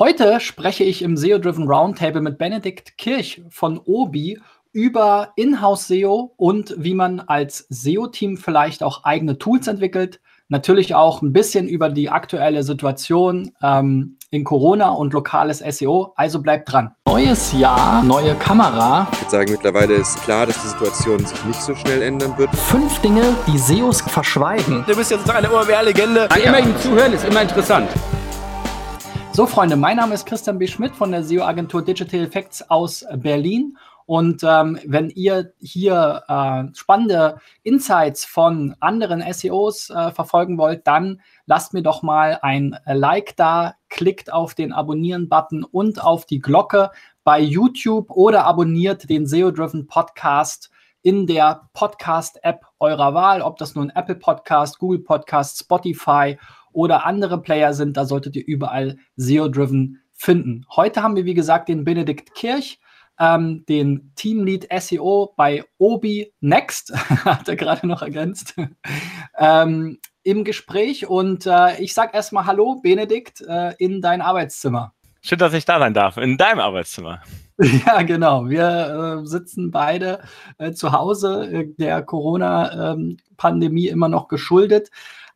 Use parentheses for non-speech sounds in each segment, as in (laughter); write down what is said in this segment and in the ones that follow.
Heute spreche ich im SEO-Driven Roundtable mit Benedikt Kirch von Obi über Inhouse SEO und wie man als SEO-Team vielleicht auch eigene Tools entwickelt. Natürlich auch ein bisschen über die aktuelle Situation ähm, in Corona und lokales SEO. Also bleibt dran. Neues Jahr, neue Kamera. Ich würde sagen, mittlerweile ist klar, dass die Situation sich nicht so schnell ändern wird. Fünf Dinge, die SEOs verschweigen. Du bist jetzt eine OMR-Legende. Immer ihm zuhören ist immer interessant. So, Freunde, mein Name ist Christian B. Schmidt von der SEO-Agentur Digital Effects aus Berlin. Und ähm, wenn ihr hier äh, spannende Insights von anderen SEOs äh, verfolgen wollt, dann lasst mir doch mal ein Like da, klickt auf den Abonnieren-Button und auf die Glocke bei YouTube oder abonniert den SEO-Driven Podcast in der Podcast-App eurer Wahl, ob das nun Apple Podcast, Google Podcast, Spotify oder andere Player sind, da solltet ihr überall SEO-Driven finden. Heute haben wir, wie gesagt, den Benedikt Kirch ähm, den Teamlead SEO bei Obi Next, (laughs) hat er gerade noch ergänzt, (laughs) ähm, im Gespräch. Und äh, ich sage erstmal Hallo, Benedikt, äh, in dein Arbeitszimmer. Schön, dass ich da sein darf, in deinem Arbeitszimmer. (laughs) Ja, genau. Wir äh, sitzen beide äh, zu Hause, äh, der Corona-Pandemie ähm, immer noch geschuldet.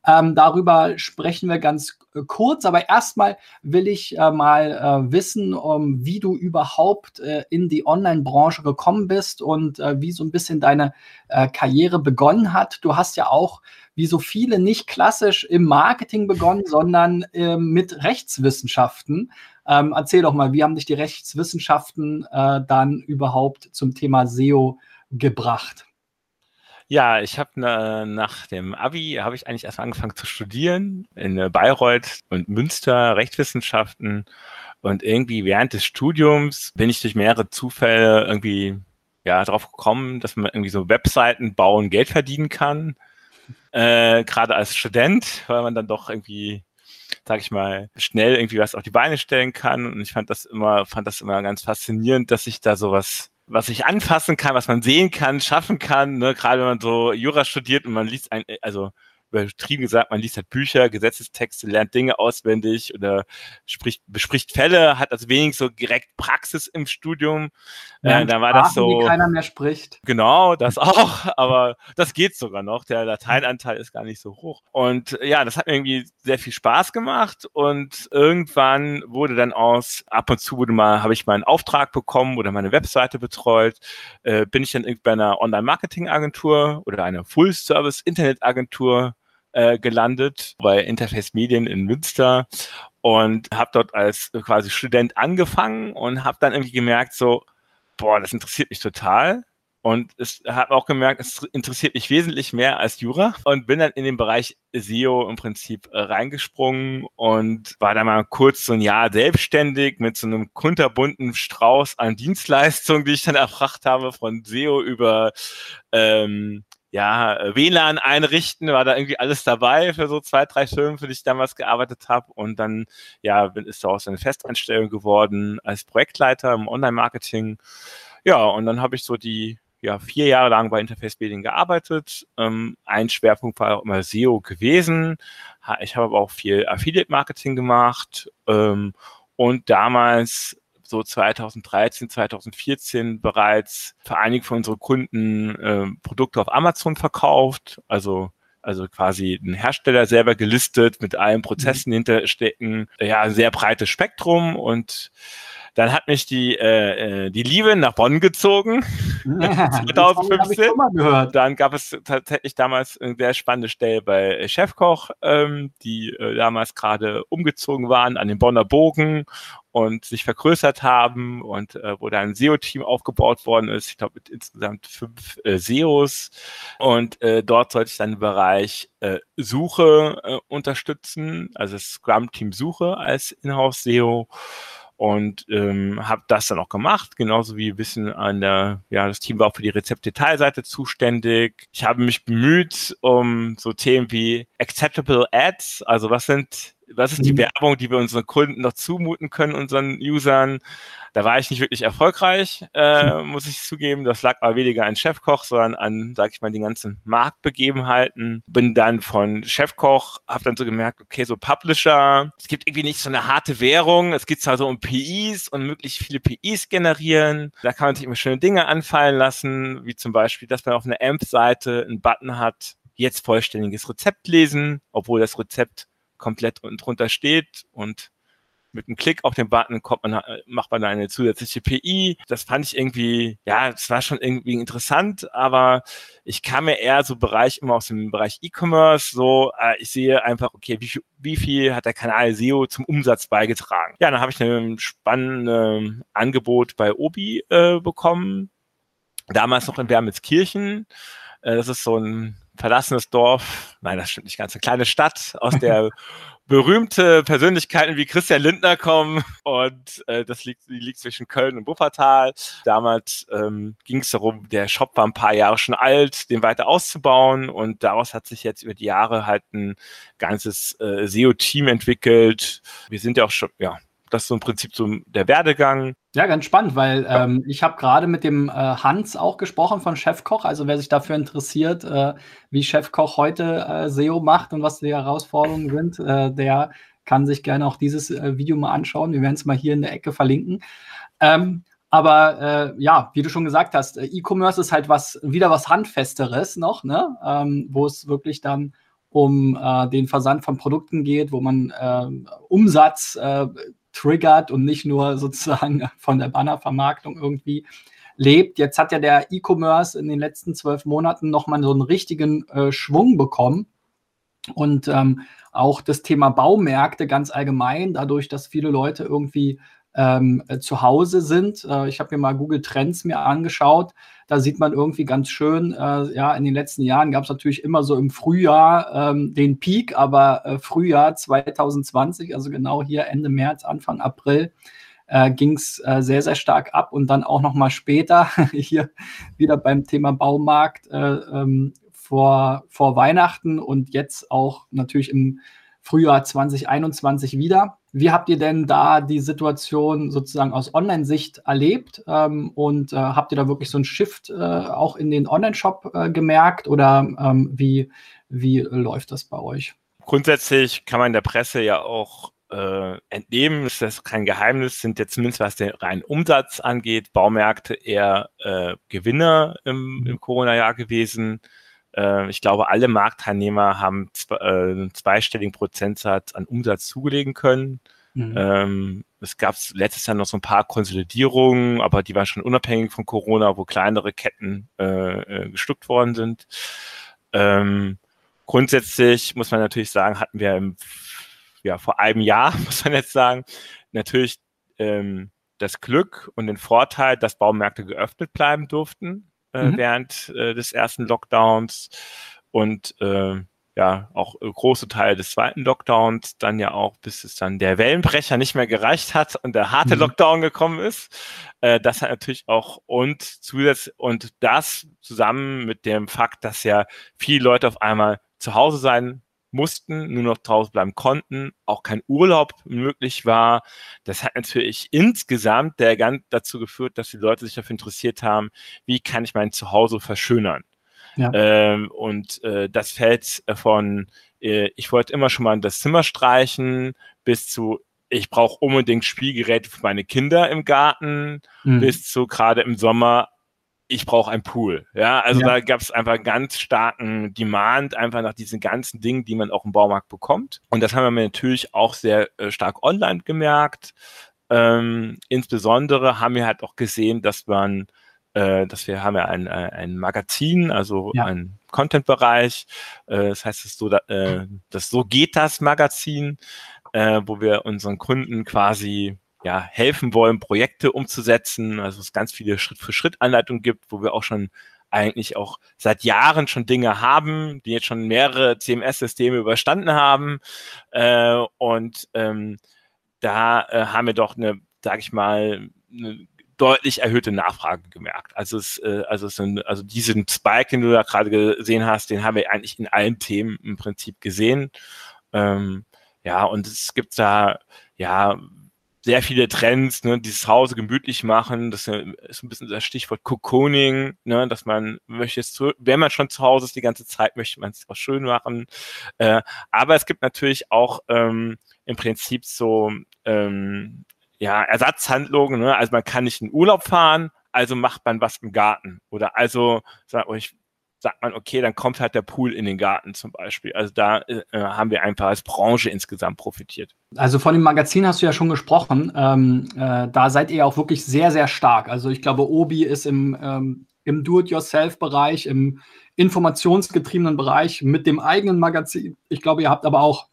Ähm, darüber sprechen wir ganz äh, kurz, aber erstmal will ich äh, mal äh, wissen, um, wie du überhaupt äh, in die Online-Branche gekommen bist und äh, wie so ein bisschen deine äh, Karriere begonnen hat. Du hast ja auch, wie so viele, nicht klassisch im Marketing begonnen, sondern mit Rechtswissenschaften. Ähm, erzähl doch mal, wie haben dich die Rechtswissenschaften dann überhaupt zum Thema SEO gebracht? Ja, ich habe ne, nach dem Abi habe ich eigentlich erst angefangen zu studieren in äh, Bayreuth und Münster Rechtswissenschaften und irgendwie während des Studiums bin ich durch mehrere Zufälle irgendwie ja drauf gekommen, dass man irgendwie so Webseiten bauen, Geld verdienen kann. (laughs) Äh, Gerade als Student, weil man dann doch irgendwie sag ich mal, schnell irgendwie was auf die Beine stellen kann. Und ich fand das immer, fand das immer ganz faszinierend, dass ich da sowas was ich anfassen kann, was man sehen kann, schaffen kann, ne? gerade wenn man so Jura studiert und man liest ein, also übertrieben gesagt, man liest halt Bücher, Gesetzestexte, lernt Dinge auswendig oder spricht, bespricht Fälle, hat also wenig so direkt Praxis im Studium. Ja, äh, da war das so. Die keiner mehr spricht. Genau, das (laughs) auch, aber das geht sogar noch. Der Lateinanteil ist gar nicht so hoch. Und ja, das hat mir irgendwie sehr viel Spaß gemacht und irgendwann wurde dann aus, ab und zu wurde mal, habe ich mal einen Auftrag bekommen oder meine Webseite betreut, äh, bin ich dann bei einer Online-Marketing-Agentur oder einer Full-Service-Internet-Agentur äh, gelandet bei Interface Medien in Münster und habe dort als quasi Student angefangen und habe dann irgendwie gemerkt, so, boah, das interessiert mich total. Und es habe auch gemerkt, es interessiert mich wesentlich mehr als Jura und bin dann in den Bereich SEO im Prinzip äh, reingesprungen und war dann mal kurz so ein Jahr selbstständig mit so einem kunterbunten Strauß an Dienstleistungen, die ich dann (laughs) erbracht habe, von SEO über ähm, ja, äh, WLAN einrichten, war da irgendwie alles dabei für so zwei, drei Firmen, für die ich damals gearbeitet habe. Und dann, ja, ist daraus eine Festanstellung geworden als Projektleiter im Online-Marketing. Ja, und dann habe ich so die ja, vier Jahre lang bei Interface Building gearbeitet. Ähm, ein Schwerpunkt war auch immer SEO gewesen. Ich habe aber auch viel Affiliate-Marketing gemacht. Ähm, und damals so 2013, 2014 bereits für einige von unseren Kunden äh, Produkte auf Amazon verkauft. Also also quasi ein Hersteller selber gelistet mit allen Prozessen mhm. hinterstecken. Ja, ein sehr breites Spektrum und dann hat mich die, äh, äh die Liebe nach Bonn gezogen. (laughs) (laughs) Ja, 2015. Dann gab es tatsächlich damals eine sehr spannende Stelle bei Chefkoch, ähm, die äh, damals gerade umgezogen waren an den Bonner Bogen und sich vergrößert haben und äh, wo da ein SEO-Team aufgebaut worden ist, ich glaube mit insgesamt fünf äh, SEOs und äh, dort sollte ich dann im Bereich äh, Suche äh, unterstützen, also Scrum-Team Suche als Inhouse-SEO und ähm, habe das dann auch gemacht, genauso wie ein bisschen an der, ja, das Team war auch für die Rezeptdetailseite zuständig. Ich habe mich bemüht um so Themen wie Acceptable Ads, also was sind was ist die mhm. Werbung, die wir unseren Kunden noch zumuten können, unseren Usern. Da war ich nicht wirklich erfolgreich, äh, mhm. muss ich zugeben. Das lag aber weniger an Chefkoch, sondern an, sag ich mal, den ganzen Marktbegebenheiten. Bin dann von Chefkoch, habe dann so gemerkt, okay, so Publisher, es gibt irgendwie nicht so eine harte Währung. Es geht zwar so um PIs und möglichst viele PIs generieren. Da kann man sich immer schöne Dinge anfallen lassen, wie zum Beispiel, dass man auf einer AMP-Seite einen Button hat, jetzt vollständiges Rezept lesen, obwohl das Rezept komplett unten drunter steht und mit einem Klick auf den Button kommt man, macht man eine zusätzliche PI. Das fand ich irgendwie, ja, das war schon irgendwie interessant, aber ich kam mir eher so Bereich immer aus dem Bereich E-Commerce, so, äh, ich sehe einfach, okay, wie viel, wie viel hat der Kanal SEO zum Umsatz beigetragen? Ja, dann habe ich ein spannendes Angebot bei Obi äh, bekommen, damals noch in Wermelskirchen. Äh, das ist so ein verlassenes Dorf, nein, das stimmt nicht ganz, eine kleine Stadt, aus der (laughs) berühmte Persönlichkeiten wie Christian Lindner kommen und äh, das liegt, liegt zwischen Köln und Wuppertal. Damals ähm, ging es darum, der Shop war ein paar Jahre schon alt, den weiter auszubauen und daraus hat sich jetzt über die Jahre halt ein ganzes äh, SEO-Team entwickelt. Wir sind ja auch schon, ja, das ist so im Prinzip so der Werdegang. Ja, ganz spannend, weil ähm, ich habe gerade mit dem äh, Hans auch gesprochen von Chefkoch. Also wer sich dafür interessiert, äh, wie Chefkoch heute äh, SEO macht und was die Herausforderungen sind, äh, der kann sich gerne auch dieses äh, Video mal anschauen. Wir werden es mal hier in der Ecke verlinken. Ähm, aber äh, ja, wie du schon gesagt hast, E-Commerce ist halt was wieder was handfesteres noch, ne? Ähm, wo es wirklich dann um den Versand von Produkten geht, wo man Umsatz triggert und nicht nur (laughs) sozusagen von der Bannervermarktung irgendwie lebt. Jetzt hat ja der E-Commerce in den letzten zwölf Monaten nochmal so einen richtigen äh, Schwung bekommen. Und ähm, auch das Thema Baumärkte ganz allgemein, dadurch, dass viele Leute irgendwie ähm, äh, zu Hause sind. Äh, ich habe mir mal Google Trends mir angeschaut. Da sieht man irgendwie ganz schön, äh, ja, in den letzten Jahren gab es natürlich immer so im Frühjahr ähm, den Peak, aber äh, Frühjahr 2020, also genau hier Ende März, Anfang April, äh, ging es äh, sehr, sehr stark ab und dann auch noch mal später (laughs) hier wieder beim Thema Baumarkt ähm, vor, vor Weihnachten und jetzt auch natürlich im Frühjahr 2021 wieder. Wie habt ihr denn da die Situation sozusagen aus Online-Sicht erlebt? Ähm, und äh, habt ihr da wirklich so einen Shift äh, auch in den Online-Shop äh, gemerkt? Oder ähm, wie, wie läuft das bei euch? Grundsätzlich kann man der Presse ja auch äh, entnehmen, ist das kein Geheimnis, sind jetzt zumindest was den reinen Umsatz angeht, Baumärkte eher äh, Gewinner im, im Corona-Jahr gewesen. Äh, ich glaube, alle Marktteilnehmer haben äh, einen zweistelligen Prozentsatz an Umsatz zugelegen können. Mhm. Ähm, es gab letztes Jahr noch so ein paar Konsolidierungen, aber die waren schon unabhängig von Corona, wo kleinere Ketten äh, äh, gestuckt worden sind. Ähm, grundsätzlich muss man natürlich sagen, hatten wir im, ja, vor einem Jahr, (laughs) muss man jetzt sagen, natürlich ähm, das Glück und den Vorteil, dass Baumärkte geöffnet bleiben durften äh, mhm. während äh, des ersten Lockdowns und äh, ja auch äh, große Teile des zweiten Lockdowns, dann ja auch, bis es dann der Wellenbrecher nicht mehr gereicht hat und der harte mhm. Lockdown gekommen ist. Äh, das hat natürlich auch und zusätzlich und das zusammen mit dem Fakt, dass ja viele Leute auf einmal zu Hause sein mussten, nur noch draußen bleiben konnten, auch kein Urlaub möglich war. Das hat natürlich insgesamt der ganz dazu geführt, dass die Leute sich dafür interessiert haben, wie kann ich mein Zuhause verschönern. Ja. Ähm, und äh, das fällt von, äh, ich wollte immer schon mal das Zimmer streichen, bis zu, ich brauche unbedingt Spielgeräte für meine Kinder im Garten, mhm. bis zu gerade im Sommer, ich brauche ein Pool. Ja, also ja. da gab es einfach ganz starken Demand, einfach nach diesen ganzen Dingen, die man auch im Baumarkt bekommt. Und das haben wir natürlich auch sehr äh, stark online gemerkt. Ähm, insbesondere haben wir halt auch gesehen, dass man, äh, dass wir haben ja ein, äh, ein Magazin, also ja. ein Content-Bereich. Äh, das heißt, das so, äh, das so geht das Magazin, äh, wo wir unseren Kunden quasi ja, helfen wollen, Projekte umzusetzen. Also es ganz viele Schritt-für-Schritt-Anleitungen gibt, wo wir auch schon eigentlich auch seit Jahren schon Dinge haben, die jetzt schon mehrere CMS-Systeme überstanden haben. Äh, und ähm, da äh, haben wir doch eine, sag ich mal, eine deutlich erhöhte Nachfrage gemerkt. Also es, äh, also es sind, also diesen Spike, den du da gerade gesehen hast, den haben wir eigentlich in allen Themen im Prinzip gesehen. Ähm, ja, und es gibt da, ja, sehr viele Trends, ne, dieses Hause gemütlich machen, das ist ein bisschen das Stichwort Cocooning, ne, dass man möchte es, wenn man schon zu Hause ist die ganze Zeit, möchte man es auch schön machen. Äh, aber es gibt natürlich auch ähm, im Prinzip so ähm, ja, Ersatzhandlungen, ne? also man kann nicht in Urlaub fahren, also macht man was im Garten. Oder also sagt, ich sagt man, okay, dann kommt halt der Pool in den Garten zum Beispiel. Also da äh, haben wir einfach als Branche insgesamt profitiert. Also von dem Magazin hast du ja schon gesprochen. Ähm, äh, da seid ihr auch wirklich sehr, sehr stark. Also ich glaube, Obi ist im, ähm, im Do-it-yourself-Bereich, im informationsgetriebenen Bereich mit dem eigenen Magazin. Ich glaube, ihr habt aber auch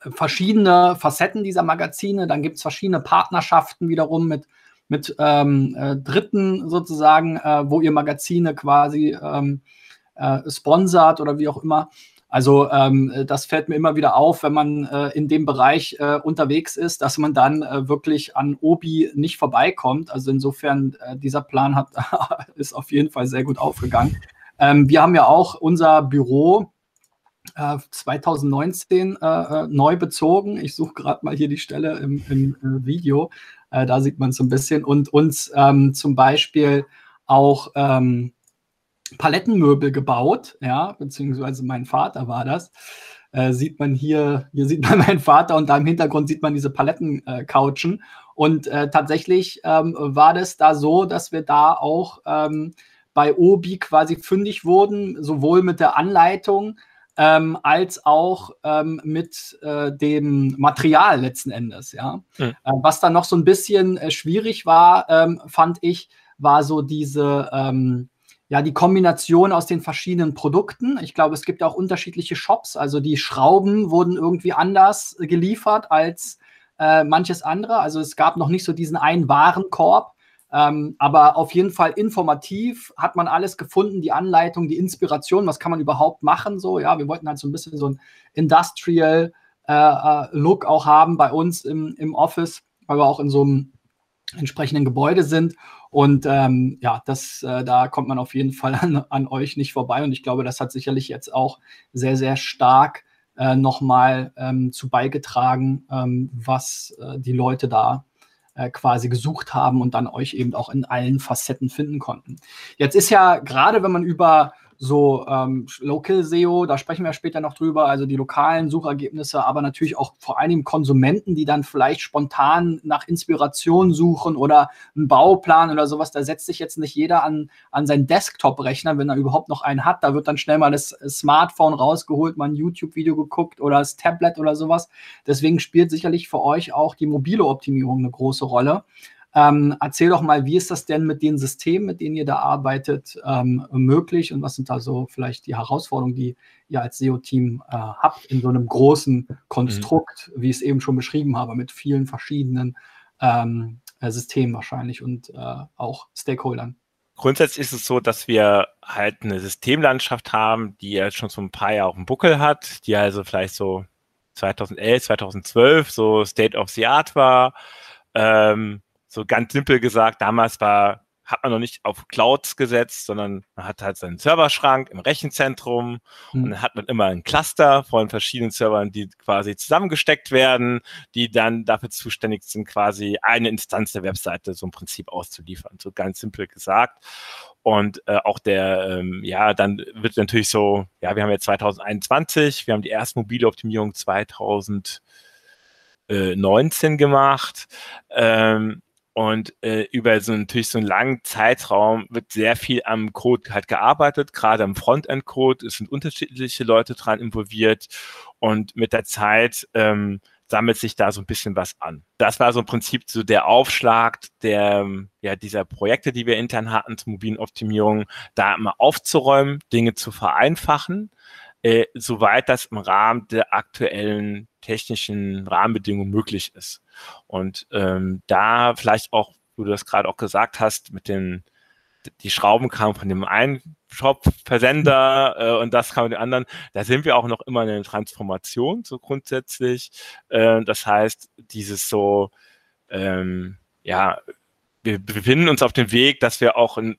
verschiedene Facetten dieser Magazine. Dann gibt es verschiedene Partnerschaften wiederum mit, mit ähm, äh, Dritten sozusagen, äh, wo ihr Magazine quasi ähm, äh, sponsert oder wie auch immer. Also ähm, das fällt mir immer wieder auf, wenn man äh, in dem Bereich äh, unterwegs ist, dass man dann äh, wirklich an Obi nicht vorbeikommt. Also insofern, äh, dieser Plan hat, (laughs) ist auf jeden Fall sehr gut aufgegangen. Ähm, wir haben ja auch unser Büro 2019 äh, äh, neu bezogen. Ich suche gerade mal hier die Stelle im, im Video. da sieht man es ein bisschen. Und uns ähm, zum Beispiel auch ähm, Palettenmöbel gebaut, ja, beziehungsweise mein Vater war das. Äh, sieht man hier, hier sieht man (laughs) meinen Vater und da im Hintergrund sieht man diese Palettencouchen. Äh, und äh, tatsächlich ähm, war das da so, dass wir da auch ähm, bei Obi quasi fündig wurden, sowohl mit der Anleitung ähm, als auch ähm, mit äh, dem Material letzten Endes, ja. Mhm. Äh, was dann noch so ein bisschen äh, schwierig war, ähm, fand ich, war so diese ähm, ja, die Kombination aus den verschiedenen Produkten. Ich glaube, es gibt auch unterschiedliche Shops. Also die Schrauben wurden irgendwie anders geliefert als äh, manches andere. Also es gab noch nicht so diesen einen Warenkorb. Ähm, aber auf jeden Fall informativ hat man alles gefunden, die Anleitung, die Inspiration, was kann man überhaupt machen. So, ja, wir wollten halt so ein bisschen so ein Industrial äh, äh Look auch haben bei uns im, im Office, weil wir auch in so einem entsprechenden Gebäude sind. Und ähm, ja, das, äh, da kommt man auf jeden Fall (laughs) an, an, euch nicht vorbei. Und ich glaube, das hat sicherlich jetzt auch sehr, sehr stark äh, nochmal ähm, zu beigetragen, ähm, was äh, die Leute da äh, quasi gesucht haben und dann euch eben auch in allen Facetten finden konnten. Jetzt ist ja gerade, wenn man über so ähm, Local SEO, da sprechen wir später noch drüber, also die lokalen Suchergebnisse, aber natürlich auch vor allem Konsumenten, die dann vielleicht spontan nach Inspiration suchen oder einen Bauplan oder sowas. Da setzt sich jetzt nicht jeder an, an seinen Desktop-Rechner, wenn er überhaupt noch einen hat. Da wird dann schnell mal das Smartphone rausgeholt, mal ein YouTube-Video geguckt oder das Tablet oder sowas. Deswegen spielt sicherlich für euch auch die mobile Optimierung eine große Rolle. Ähm, erzähl doch mal, wie ist das denn mit den Systemen, mit denen ihr da arbeitet, ähm, möglich und was sind da so vielleicht die Herausforderungen, die ihr als SEO-Team äh, habt in so einem großen Konstrukt, mhm. wie ich es eben schon beschrieben habe, mit vielen verschiedenen ähm, äh, Systemen wahrscheinlich und äh, auch Stakeholdern? Grundsätzlich ist es so, dass wir halt eine Systemlandschaft haben, die ja schon so ein paar Jahre auf dem Buckel hat, die also vielleicht so 2011, 2012 so State of the Art war. Ähm, so ganz simpel gesagt, damals war, hat man noch nicht auf Clouds gesetzt, sondern man hat halt seinen Serverschrank im Rechenzentrum mhm. und dann hat man immer ein Cluster von verschiedenen Servern, die quasi zusammengesteckt werden, die dann dafür zuständig sind, quasi eine Instanz der Webseite so im Prinzip auszuliefern. So ganz simpel gesagt. Und äh, auch der, ähm, ja, dann wird natürlich so, ja, wir haben jetzt 2021, wir haben die erste mobile Optimierung 2019 gemacht. Ähm, und äh, über so natürlich so einen langen Zeitraum wird sehr viel am Code halt gearbeitet, gerade am Frontend-Code. Es sind unterschiedliche Leute dran involviert und mit der Zeit ähm, sammelt sich da so ein bisschen was an. Das war so im Prinzip so der Aufschlag der, ja, dieser Projekte, die wir intern hatten zur mobilen Optimierung, da mal aufzuräumen, Dinge zu vereinfachen, äh, soweit das im Rahmen der aktuellen technischen Rahmenbedingungen möglich ist. Und ähm, da vielleicht auch, wo du das gerade auch gesagt hast, mit den die Schrauben kamen von dem einen Shop-Versender äh, und das kam von dem anderen. Da sind wir auch noch immer in der Transformation, so grundsätzlich. Äh, das heißt, dieses so, ähm, ja, wir befinden uns auf dem Weg, dass wir auch ein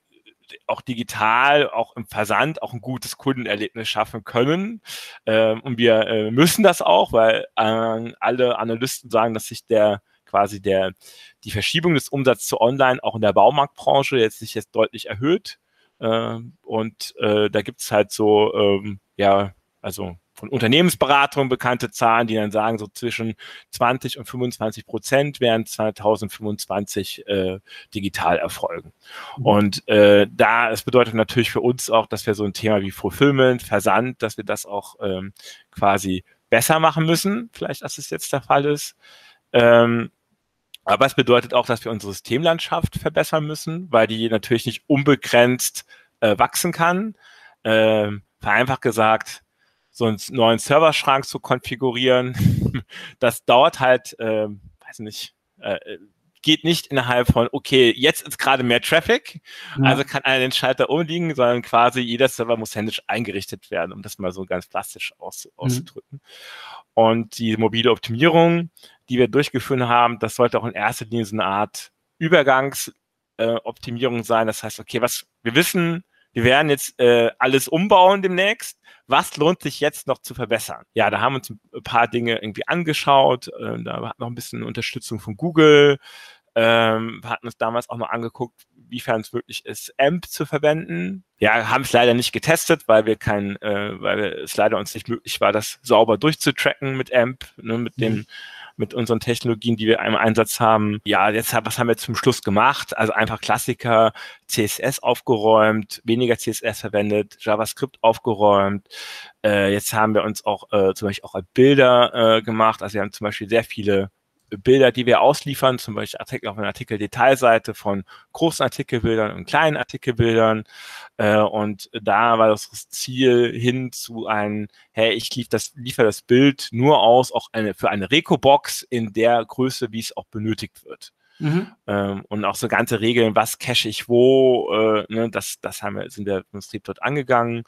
auch digital, auch im Versand, auch ein gutes Kundenerlebnis schaffen können. Ähm, und wir äh, müssen das auch, weil äh, alle Analysten sagen, dass sich der quasi der, die Verschiebung des Umsatzes zu Online auch in der Baumarktbranche jetzt sich jetzt deutlich erhöht. Äh, und da gibt es halt so, ähm, ja, also von Unternehmensberatungen bekannte Zahlen, die dann sagen, so zwischen 20 und 25 Prozent werden 2025 äh, digital erfolgen. Mhm. Und äh, da, es bedeutet natürlich für uns auch, dass wir so ein Thema wie Fulfillment, Versand, dass wir das auch ähm, quasi besser machen müssen, vielleicht als es jetzt der Fall ist. Ähm, aber es bedeutet auch, dass wir unsere Systemlandschaft verbessern müssen, weil die natürlich nicht unbegrenzt äh, wachsen kann. Ähm, vereinfacht gesagt, so einen neuen Serverschrank zu konfigurieren, (laughs) das dauert halt, äh, weiß nicht, äh, geht nicht innerhalb von, okay, jetzt ist gerade mehr Traffic, ja. also kann einer den Schalter umliegen, sondern quasi jeder Server muss händisch eingerichtet werden, um das mal so ganz plastisch aus, mhm. auszudrücken. Und die mobile Optimierung, die wir durchgeführt haben, das sollte auch in erster Linie so eine Art Übergangsoptimierung äh, sein. Das heißt, okay, was wir wissen, wir werden jetzt äh, alles umbauen demnächst. Was lohnt sich jetzt noch zu verbessern? Ja, da haben wir uns ein paar Dinge irgendwie angeschaut. Äh, da hat noch ein bisschen Unterstützung von Google. Ähm, wir hatten uns damals auch noch angeguckt, wiefern es möglich ist, AMP zu verwenden. Ja, haben es leider nicht getestet, weil wir kein, äh, weil es leider uns nicht möglich war, das sauber durchzutracken mit AMP, ne, mit mhm. dem mit unseren Technologien, die wir im Einsatz haben. Ja, jetzt was haben wir zum Schluss gemacht? Also einfach Klassiker, CSS aufgeräumt, weniger CSS verwendet, JavaScript aufgeräumt. Äh, jetzt haben wir uns auch äh, zum Beispiel auch Bilder äh, gemacht. Also wir haben zum Beispiel sehr viele Bilder, die wir ausliefern, zum Beispiel Artikel auf einer Artikel-Detailseite von großen Artikelbildern und kleinen Artikelbildern. Äh, und da war das Ziel hin zu einem, hey, ich lief das, liefere das Bild nur aus, auch eine, für eine Reco-Box in der Größe, wie es auch benötigt wird. Mhm. Ähm, und auch so ganze Regeln, was cache ich wo, äh, ne, das, das haben wir, sind wir im Stream dort angegangen.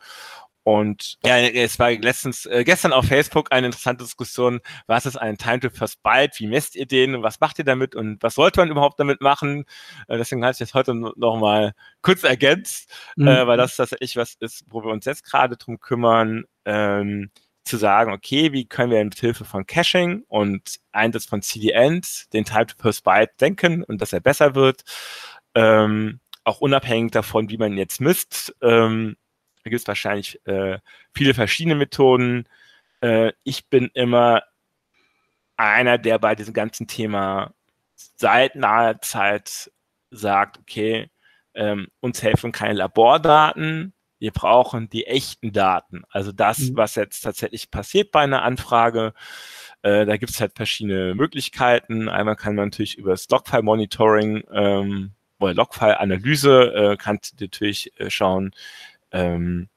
Und ja, es war letztens, äh, gestern auf Facebook eine interessante Diskussion, was ist ein Time to First Byte, wie messt ihr den? Und was macht ihr damit? Und was sollte man überhaupt damit machen? Äh, deswegen hatte ich das heute noch mal kurz ergänzt, mhm. äh, weil das tatsächlich was ist, wo wir uns jetzt gerade drum kümmern, ähm, zu sagen, okay, wie können wir mit Hilfe von Caching und Einsatz von CDNs den Time to First Byte denken und dass er besser wird, ähm, auch unabhängig davon, wie man jetzt misst, ähm, da gibt es wahrscheinlich äh, viele verschiedene Methoden. Äh, ich bin immer einer, der bei diesem ganzen Thema seit naher Zeit sagt, okay, ähm, uns helfen keine Labordaten, wir brauchen die echten Daten. Also das, mhm. was jetzt tatsächlich passiert bei einer Anfrage. Äh, da gibt es halt verschiedene Möglichkeiten. Einmal kann man natürlich über das Logfile-Monitoring ähm, oder Logfile-Analyse äh, kann natürlich äh, schauen, ähm,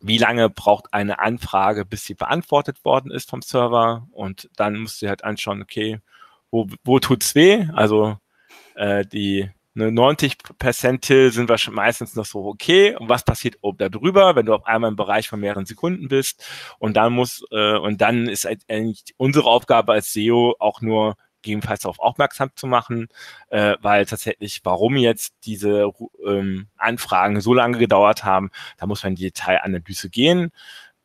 wie lange braucht eine Anfrage, bis sie beantwortet worden ist vom Server und dann musst du halt anschauen, okay, wo, wo tut's weh? Also äh, die ne, 90 Percentil sind wir schon meistens noch so okay. Und was passiert oben darüber, wenn du auf einmal im Bereich von mehreren Sekunden bist? Und dann muss äh, und dann ist eigentlich unsere Aufgabe als SEO auch nur gegebenenfalls darauf aufmerksam zu machen, äh, weil tatsächlich, warum jetzt diese ähm, Anfragen so lange gedauert haben, da muss man in die Detailanalyse gehen.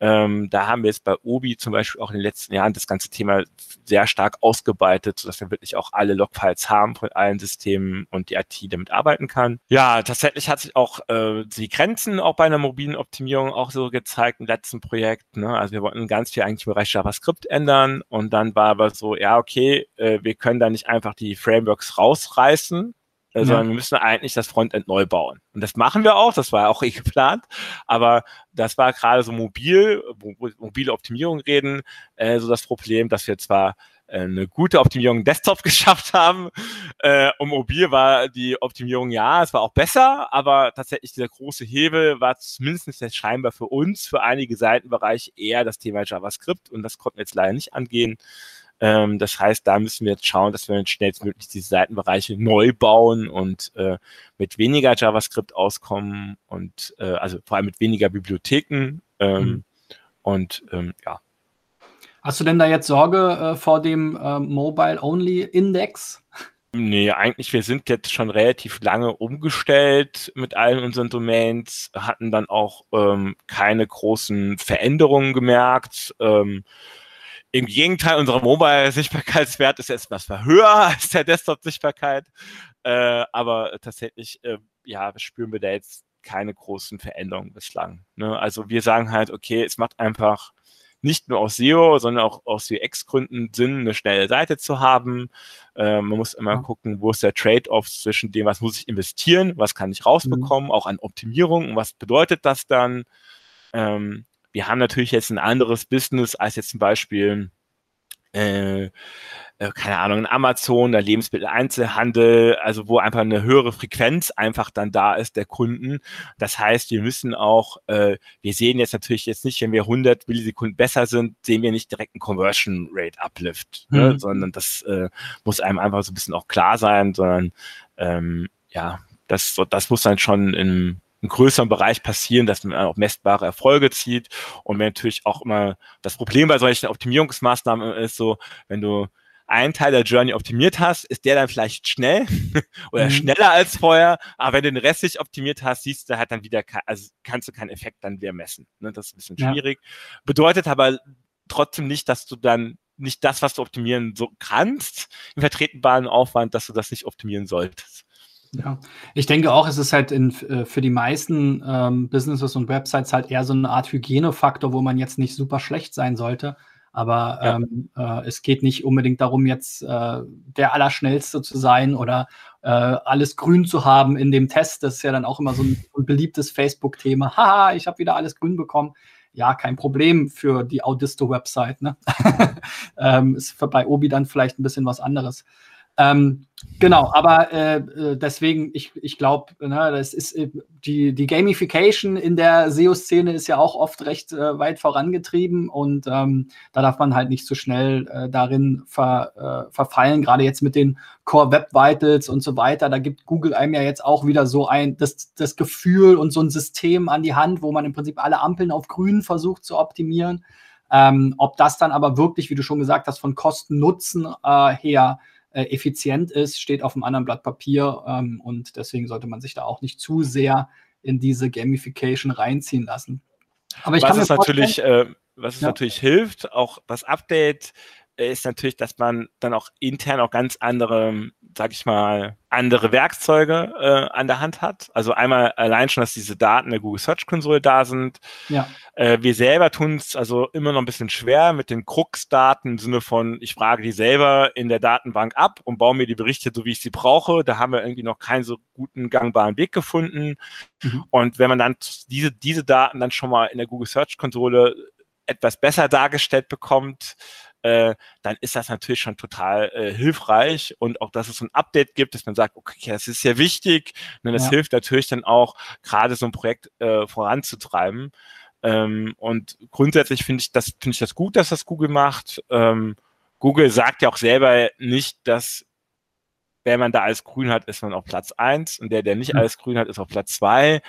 Ähm, da haben wir jetzt bei Obi zum Beispiel auch in den letzten Jahren das ganze Thema sehr stark ausgeweitet, sodass wir wirklich auch alle Logfiles haben von allen Systemen und die IT damit arbeiten kann. Ja, tatsächlich hat sich auch äh, die Grenzen auch bei einer mobilen Optimierung auch so gezeigt im letzten Projekt. Ne? Also wir wollten ganz viel eigentlich im Bereich JavaScript ändern und dann war aber so, ja, okay, äh, wir können da nicht einfach die Frameworks rausreißen, äh, sondern wir müssen eigentlich das Frontend neu bauen. Und das machen wir auch, das war auch eh (laughs) geplant, aber das war gerade so mobil, wo, mobile Optimierung reden, äh, so das Problem, dass wir zwar äh, eine gute Optimierung Desktop (laughs) geschafft haben. Äh, und mobil war die Optimierung ja, es war auch besser, aber tatsächlich dieser große Hebel war zumindest jetzt scheinbar für uns, für einige Seitenbereiche eher das Thema JavaScript und das konnten wir jetzt leider nicht angehen. Ähm, das heißt, da müssen wir jetzt schauen, dass wir schnellstmöglich diese Seitenbereiche neu bauen und äh, mit weniger JavaScript auskommen und äh, also vor allem mit weniger Bibliotheken. Ähm, mhm. Und ähm, ja. Hast du denn da jetzt Sorge äh, vor dem äh, Mobile-Only-Index? Nee, eigentlich, wir sind jetzt schon relativ lange umgestellt mit allen unseren Domains, hatten dann auch ähm, keine großen Veränderungen gemerkt. Ähm, Im Gegenteil, unser Mobile-Sichtbarkeitswert ist etwas höher (laughs) als der Desktop-Sichtbarkeit. Äh, aber tatsächlich, äh, ja, spüren wir da jetzt keine großen Veränderungen bislang. Ne? Also wir sagen halt, okay, es macht einfach nicht nur aus SEO, sondern auch aus UX-Gründen Sinn, eine schnelle Seite zu haben. Äh, man muss immer gucken, wo ist der Trade-off zwischen dem, was muss ich investieren, was kann ich rausbekommen, mhm. auch an Optimierung und was bedeutet das dann. Ähm, wir haben natürlich jetzt ein anderes Business als jetzt zum Beispiel äh, äh, keine Ahnung, Amazon, der Lebensmitteleinzelhandel, also wo einfach eine höhere Frequenz einfach dann da ist der Kunden. Das heißt, wir müssen auch, äh, wir sehen jetzt natürlich jetzt nicht, wenn wir 100 Millisekunden besser sind, sehen wir nicht direkt einen Conversion Rate Uplift, ne? mhm. ne? sondern das äh, muss einem einfach so ein bisschen auch klar sein, sondern ähm, ja, das, das muss dann schon im, im größeren Bereich passieren, dass man auch messbare Erfolge zieht. Und wenn natürlich auch immer das Problem bei solchen Optimierungsmaßnahmen ist so, wenn du einen Teil der Journey optimiert hast, ist der dann vielleicht schnell (laughs) oder mhm. schneller als vorher. Aber wenn du den Rest nicht optimiert hast, siehst du halt dann wieder, also kannst du keinen Effekt dann wieder messen. Ne? Das ist ein bisschen schwierig. Ja. Bedeutet aber trotzdem nicht, dass du dann nicht das, was du optimieren so kannst, im vertretbaren Aufwand, dass du das nicht optimieren solltest. Ja, ich denke auch, es ist halt in, äh, für die meisten ähm, Businesses und Websites halt eher so eine Art Hygienefaktor, wo man jetzt nicht super schlecht sein sollte. Aber ja. ähm, äh, es geht nicht unbedingt darum, jetzt äh, der Allerschnellste zu sein oder äh, alles grün zu haben in dem Test. Das ist ja dann auch immer so ein, ein beliebtes Facebook-Thema. (laughs) Haha, ich habe wieder alles grün bekommen. Ja, kein Problem für die Audisto-Website. Ne? (laughs) ähm, ist bei Obi dann vielleicht ein bisschen was anderes. Ähm, genau, aber äh, äh, deswegen, ich, ich glaube, ne, das ist äh, die, die Gamification in der SEO-Szene ist ja auch oft recht äh, weit vorangetrieben und ähm, da darf man halt nicht so schnell äh, darin ver, äh, verfallen, gerade jetzt mit den Core Web Vitals und so weiter. Da gibt Google einem ja jetzt auch wieder so ein das, das Gefühl und so ein System an die Hand, wo man im Prinzip alle Ampeln auf grün versucht zu optimieren. Ähm, ob das dann aber wirklich, wie du schon gesagt hast, von Kosten-Nutzen her äh, effizient ist, steht auf einem anderen Blatt Papier ähm, und deswegen sollte man sich da auch nicht zu sehr in diese Gamification reinziehen lassen. Aber ich was kann es natürlich, äh, was es ja. natürlich hilft, auch das Update ist natürlich, dass man dann auch intern auch ganz andere, sag ich mal, andere Werkzeuge äh, an der Hand hat. Also einmal allein schon, dass diese Daten der Google Search Konsole da sind. Ja. Äh, wir selber tun es also immer noch ein bisschen schwer mit den Krux-Daten im Sinne von, ich frage die selber in der Datenbank ab und baue mir die Berichte so, wie ich sie brauche. Da haben wir irgendwie noch keinen so guten gangbaren Weg gefunden. Mhm. Und wenn man dann diese, diese Daten dann schon mal in der Google Search Konsole etwas besser dargestellt bekommt, äh, dann ist das natürlich schon total äh, hilfreich und auch, dass es so ein Update gibt, dass man sagt, okay, das ist ja wichtig. Und ne, das ja. hilft natürlich dann auch, gerade so ein Projekt äh, voranzutreiben. Ähm, und grundsätzlich finde ich das, finde ich das gut, dass das Google macht. Ähm, Google sagt ja auch selber nicht, dass wenn man da alles grün hat, ist man auf Platz eins und der, der nicht mhm. alles grün hat, ist auf Platz zwei.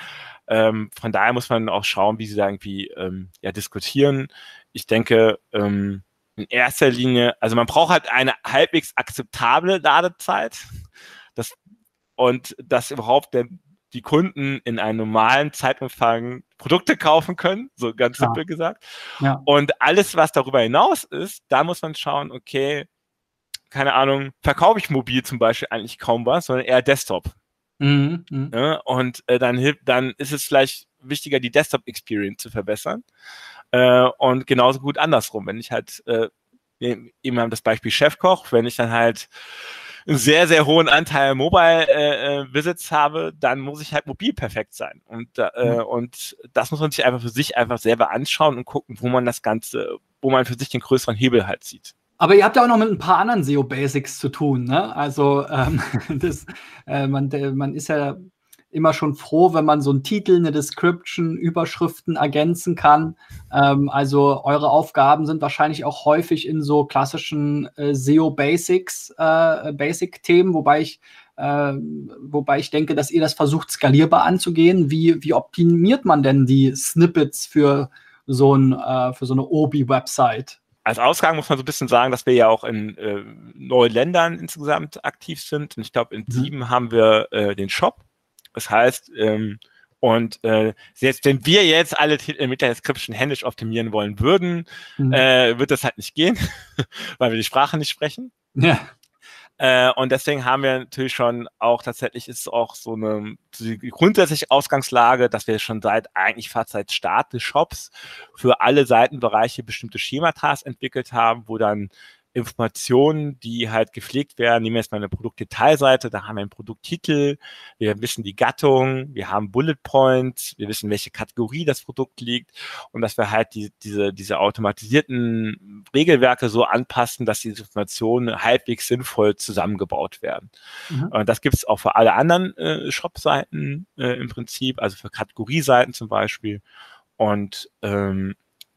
Ähm, von daher muss man auch schauen, wie sie da irgendwie ähm, ja, diskutieren. Ich denke, ähm, in erster Linie, also man braucht halt eine halbwegs akzeptable Ladezeit. Das, und dass überhaupt der, die Kunden in einem normalen Zeitumfang Produkte kaufen können, so ganz ja. simpel gesagt. Ja. Und alles, was darüber hinaus ist, da muss man schauen, okay, keine Ahnung, verkaufe ich mobil zum Beispiel eigentlich kaum was, sondern eher Desktop. Mhm, mh. ja, und äh, dann, dann ist es vielleicht wichtiger, die Desktop-Experience zu verbessern. Äh, und genauso gut andersrum, wenn ich halt, äh, eben haben das Beispiel Chefkoch, wenn ich dann halt einen sehr, sehr hohen Anteil Mobile äh, äh, Visits habe, dann muss ich halt mobil perfekt sein. Und, äh, mhm. und das muss man sich einfach für sich einfach selber anschauen und gucken, wo man das Ganze, wo man für sich den größeren Hebel halt sieht. Aber ihr habt ja auch noch mit ein paar anderen SEO-Basics zu tun, ne? Also ähm, (laughs) das, äh, man, man ist ja immer schon froh, wenn man so einen Titel, eine Description, Überschriften ergänzen kann. Ähm, also eure Aufgaben sind wahrscheinlich auch häufig in so klassischen äh, SEO Basics, äh, Basic-Themen, wobei ich äh, wobei ich denke, dass ihr das versucht, skalierbar anzugehen. Wie, wie optimiert man denn die Snippets für so, ein, äh, für so eine Obi-Website? als Ausgang muss man so ein bisschen sagen, dass wir ja auch in äh, neuen Ländern insgesamt aktiv sind. Und ich glaube, in mhm. sieben haben wir äh, den Shop. Das heißt, ähm, und äh, selbst wenn wir jetzt alle Titel mit der Description händisch optimieren wollen würden, mhm. äh, wird das halt nicht gehen, (laughs) weil wir die Sprache nicht sprechen. Ja. Äh, und deswegen haben wir natürlich schon auch tatsächlich ist auch so eine grundsätzliche Ausgangslage, dass wir schon seit eigentlich fast seit Start des Shops für alle Seitenbereiche bestimmte Schematas entwickelt haben, wo dann Informationen, die halt gepflegt werden. Nehmen wir jetzt mal eine Produktdetailseite, da haben wir einen Produkttitel, wir wissen die Gattung, wir haben Bullet Points, wir wissen, welche Kategorie das Produkt liegt und dass wir halt die, diese, diese automatisierten Regelwerke so anpassen, dass diese Informationen halbwegs sinnvoll zusammengebaut werden. Mhm. Und das gibt es auch für alle anderen äh, Shop-Seiten äh, im Prinzip, also für Kategorieseiten zum Beispiel. Und ähm,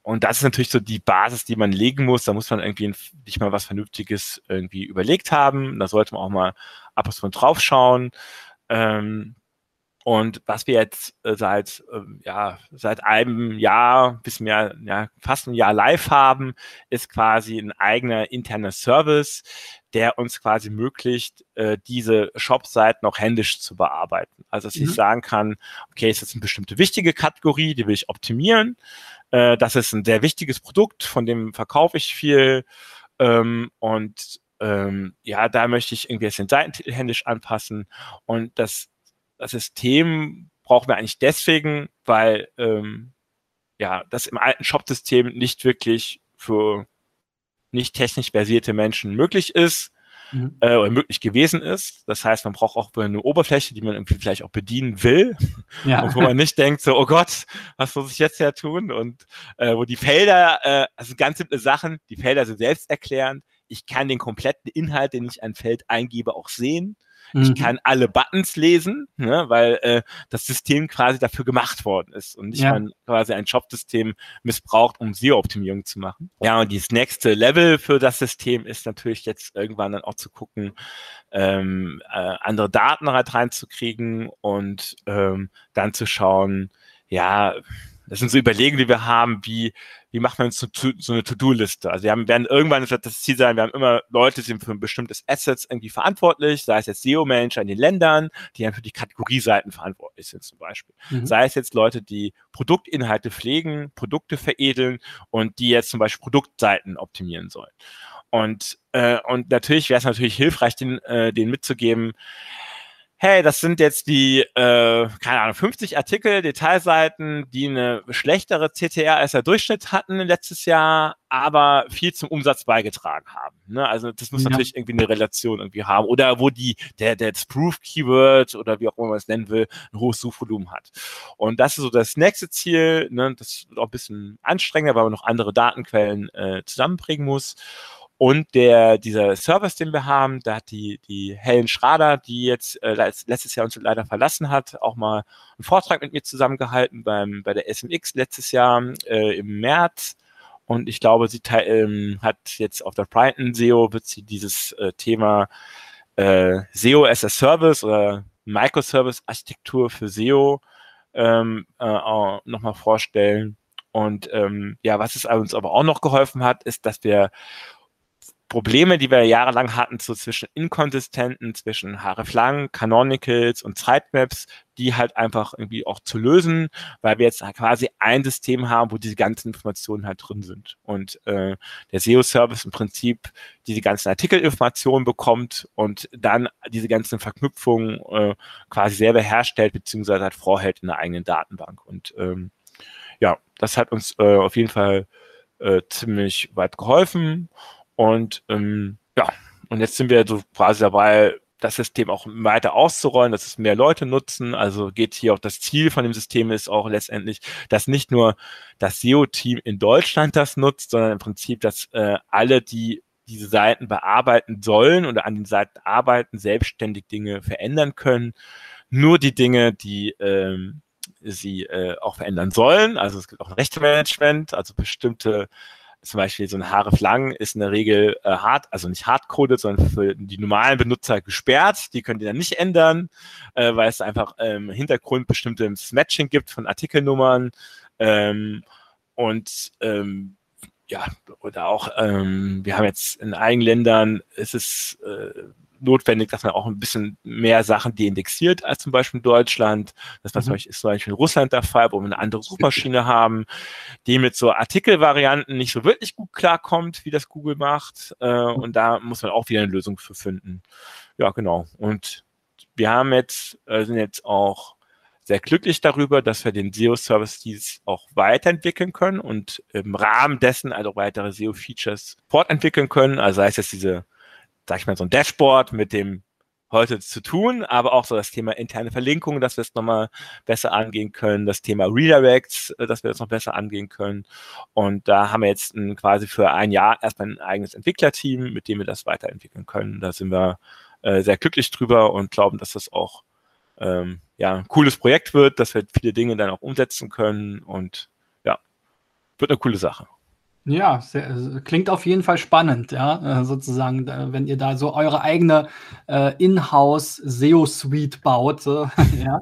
und das ist natürlich so die Basis, die man legen muss. Da muss man irgendwie nicht mal was Vernünftiges irgendwie überlegt haben. Da sollte man auch mal ab und zu drauf schauen. Ähm, und was wir jetzt äh, seit, äh, ja, seit einem Jahr bis mehr, ja, fast ein Jahr live haben, ist quasi ein eigener interner Service, der uns quasi ermöglicht, äh, diese Shop-Seiten auch händisch zu bearbeiten. Also, dass mhm. ich sagen kann, okay, ist jetzt eine bestimmte wichtige Kategorie, die will ich optimieren. Äh, das ist ein sehr wichtiges Produkt, von dem verkaufe ich viel. Ähm, und ähm, ja, da möchte ich irgendwie jetzt den Seitentitel händisch anpassen. Und das, das System brauchen wir eigentlich deswegen, weil ähm, ja, das im alten Shop-System nicht wirklich für nicht technisch versierte Menschen möglich ist mhm. äh, oder möglich gewesen ist. Das heißt, man braucht auch eine Oberfläche, die man irgendwie vielleicht auch bedienen will ja. und wo man nicht (laughs) denkt, so, oh Gott, was muss ich jetzt ja tun? Und äh, wo die Felder, äh, also ganz simple Sachen, die Felder sind selbst erklärend. Ich kann den kompletten Inhalt, den ich ein Feld eingebe, auch sehen. Ich mhm. kann alle Buttons lesen, ne, weil äh, das System quasi dafür gemacht worden ist und nicht ja. man quasi ein Shop-System missbraucht, um SEO-Optimierung zu machen. Ja, und dieses nächste Level für das System ist natürlich jetzt irgendwann dann auch zu gucken, ähm, äh, andere Daten halt reinzukriegen und ähm, dann zu schauen, ja, das sind so Überlegungen, die wir haben, wie, wie macht man so, so eine To-Do-Liste? Also wir haben, werden irgendwann das Ziel sein, wir haben immer Leute, die sind für ein bestimmtes Assets irgendwie verantwortlich, sei es jetzt SEO-Manager in den Ländern, die dann für die Kategorieseiten verantwortlich sind zum Beispiel. Mhm. Sei es jetzt Leute, die Produktinhalte pflegen, Produkte veredeln und die jetzt zum Beispiel Produktseiten optimieren sollen. Und, äh, und natürlich wäre es natürlich hilfreich, den, äh, den mitzugeben, hey, das sind jetzt die, äh, keine Ahnung, 50 Artikel, Detailseiten, die eine schlechtere CTR als der Durchschnitt hatten letztes Jahr, aber viel zum Umsatz beigetragen haben. Ne? Also das muss ja. natürlich irgendwie eine Relation irgendwie haben. Oder wo die, der, der das Proof-Keyword oder wie auch immer man es nennen will, ein hohes Suchvolumen hat. Und das ist so das nächste Ziel. Ne? Das wird auch ein bisschen anstrengender, weil man noch andere Datenquellen äh, zusammenbringen muss. Und der, dieser Service, den wir haben, da hat die, die Helen Schrader, die jetzt äh, letztes Jahr uns leider verlassen hat, auch mal einen Vortrag mit mir zusammengehalten beim, bei der SMX letztes Jahr äh, im März. Und ich glaube, sie ähm, hat jetzt auf der Brighton SEO, wird sie dieses äh, Thema äh, SEO as a Service oder Microservice-Architektur für SEO ähm, äh, nochmal vorstellen. Und ähm, ja, was es uns aber auch noch geholfen hat, ist, dass wir Probleme, die wir jahrelang hatten, so zwischen Inkonsistenten, zwischen hreflang, Canonicals und Sitemaps, die halt einfach irgendwie auch zu lösen, weil wir jetzt quasi ein System haben, wo diese ganzen Informationen halt drin sind. Und äh, der SEO-Service im Prinzip diese ganzen Artikelinformationen bekommt und dann diese ganzen Verknüpfungen äh, quasi selber herstellt, beziehungsweise halt vorhält in der eigenen Datenbank. Und ähm, ja, das hat uns äh, auf jeden Fall äh, ziemlich weit geholfen. Und ähm, ja, und jetzt sind wir so quasi dabei, das System auch weiter auszurollen, dass es mehr Leute nutzen. Also geht hier auch das Ziel von dem System ist auch letztendlich, dass nicht nur das SEO-Team in Deutschland das nutzt, sondern im Prinzip, dass äh, alle, die diese Seiten bearbeiten sollen oder an den Seiten arbeiten, selbstständig Dinge verändern können. Nur die Dinge, die ähm, sie äh, auch verändern sollen. Also es gibt auch ein Rechtemanagement, also bestimmte zum Beispiel so ein Href lang ist in der Regel äh, hart, also nicht hardcoded, sondern für die normalen Benutzer gesperrt. Die können die dann nicht ändern, äh, weil es einfach im Hintergrund bestimmtes Matching gibt von Artikelnummern. Ähm, und ähm, ja, oder auch, ähm, wir haben jetzt in einigen Ländern, ist es äh, notwendig, dass man auch ein bisschen mehr Sachen deindexiert als zum Beispiel in Deutschland. Das mhm. ist zum Beispiel in Russland der Fall, wo wir eine andere Suchmaschine haben, die mit so Artikelvarianten nicht so wirklich gut klarkommt, wie das Google macht. Äh, und da muss man auch wieder eine Lösung für finden. Ja, genau. Und wir haben jetzt, äh, sind jetzt auch sehr glücklich darüber, dass wir den SEO-Service dies auch weiterentwickeln können und im Rahmen dessen also weitere SEO-Features fortentwickeln können. Also sei es jetzt diese sag ich mal, so ein Dashboard mit dem heute zu tun, aber auch so das Thema interne Verlinkungen, dass wir es nochmal besser angehen können, das Thema Redirects, äh, dass wir es noch besser angehen können. Und da haben wir jetzt ein, quasi für ein Jahr erstmal ein eigenes Entwicklerteam, mit dem wir das weiterentwickeln können. Da sind wir äh, sehr glücklich drüber und glauben, dass das auch ähm, ja, ein cooles Projekt wird, dass wir viele Dinge dann auch umsetzen können und ja, wird eine coole Sache. Ja, sehr, äh, klingt auf jeden Fall spannend, ja, äh, sozusagen, wenn ihr da so eure eigene äh, Inhouse SEO-Suite baut, äh, (laughs) ja.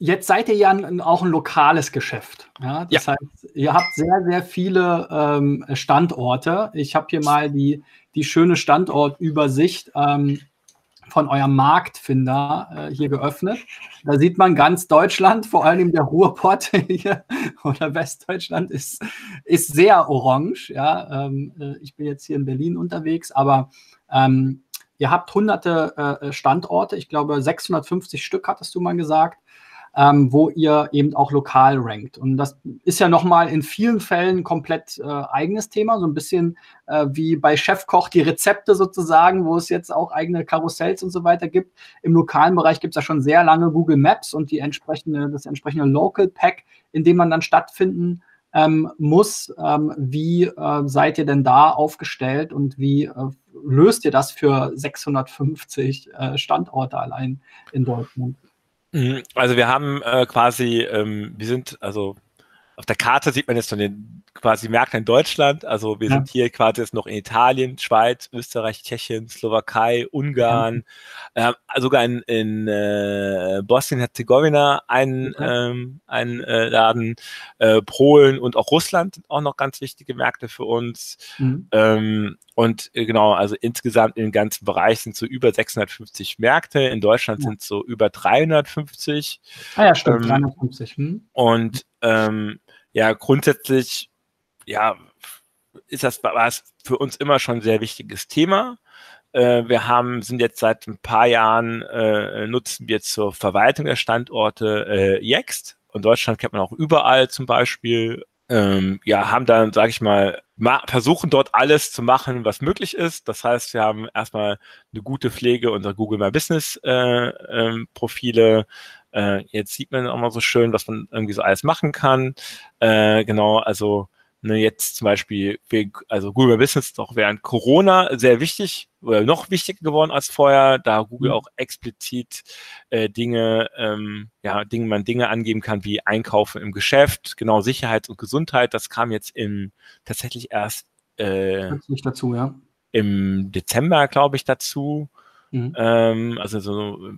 Jetzt seid ihr ja ein, auch ein lokales Geschäft. Ja? Das ja. heißt, ihr habt sehr, sehr viele ähm, Standorte. Ich habe hier mal die, die schöne Standortübersicht. Ähm, von eurem Marktfinder äh, hier geöffnet. Da sieht man ganz Deutschland, vor allem der Ruhrpott hier (laughs) oder Westdeutschland ist, ist sehr orange. Ja, ähm, äh, ich bin jetzt hier in Berlin unterwegs, aber ähm, ihr habt hunderte äh, Standorte. Ich glaube, 650 Stück hattest du mal gesagt ähm, wo ihr eben auch lokal rankt. Und das ist ja nochmal in vielen Fällen komplett äh, eigenes Thema, so ein bisschen äh, wie bei Chefkoch die Rezepte sozusagen, wo es jetzt auch eigene Karussells und so weiter gibt. Im lokalen Bereich gibt es ja schon sehr lange Google Maps und die entsprechende, das entsprechende Local Pack, in dem man dann stattfinden ähm, muss. Ähm, wie äh, seid ihr denn da aufgestellt und wie äh, löst ihr das für 650 äh, Standorte allein in Deutschland? Mhm. Also wir haben äh, quasi, ähm, wir sind, also auf der Karte sieht man jetzt von den quasi Märkten in Deutschland. Also wir ja. sind hier quasi jetzt noch in Italien, Schweiz, Österreich, Tschechien, Slowakei, Ungarn, ja. äh, sogar in, in äh, Bosnien-Herzegowina ein, okay. ähm, ein äh, Laden, äh, Polen und auch Russland auch noch ganz wichtige Märkte für uns. Mhm. Ähm, und äh, genau, also insgesamt im ganzen Bereich sind so über 650 Märkte. In Deutschland ja. sind so über 350. Ah ja, stimmt, ähm, 350. Hm. Und ähm, ja, grundsätzlich, ja, ist das, war es für uns immer schon ein sehr wichtiges Thema. Äh, wir haben, sind jetzt seit ein paar Jahren, äh, nutzen wir zur Verwaltung der Standorte äh, Yext. In Deutschland kennt man auch überall zum Beispiel. Ähm, ja, haben dann, sage ich mal, versuchen dort alles zu machen, was möglich ist. Das heißt, wir haben erstmal eine gute Pflege unserer Google My Business äh, ähm, Profile, äh, jetzt sieht man auch mal so schön, was man irgendwie so alles machen kann. Äh, genau, also ne, jetzt zum Beispiel, also Google Business ist auch während Corona sehr wichtig oder noch wichtiger geworden als vorher, da Google mhm. auch explizit äh, Dinge, ähm, ja, Dinge, man Dinge angeben kann wie Einkaufen im Geschäft, genau Sicherheit und Gesundheit. Das kam jetzt im tatsächlich erst äh, nicht dazu, ja. Im Dezember, glaube ich, dazu. Mhm. Ähm, also so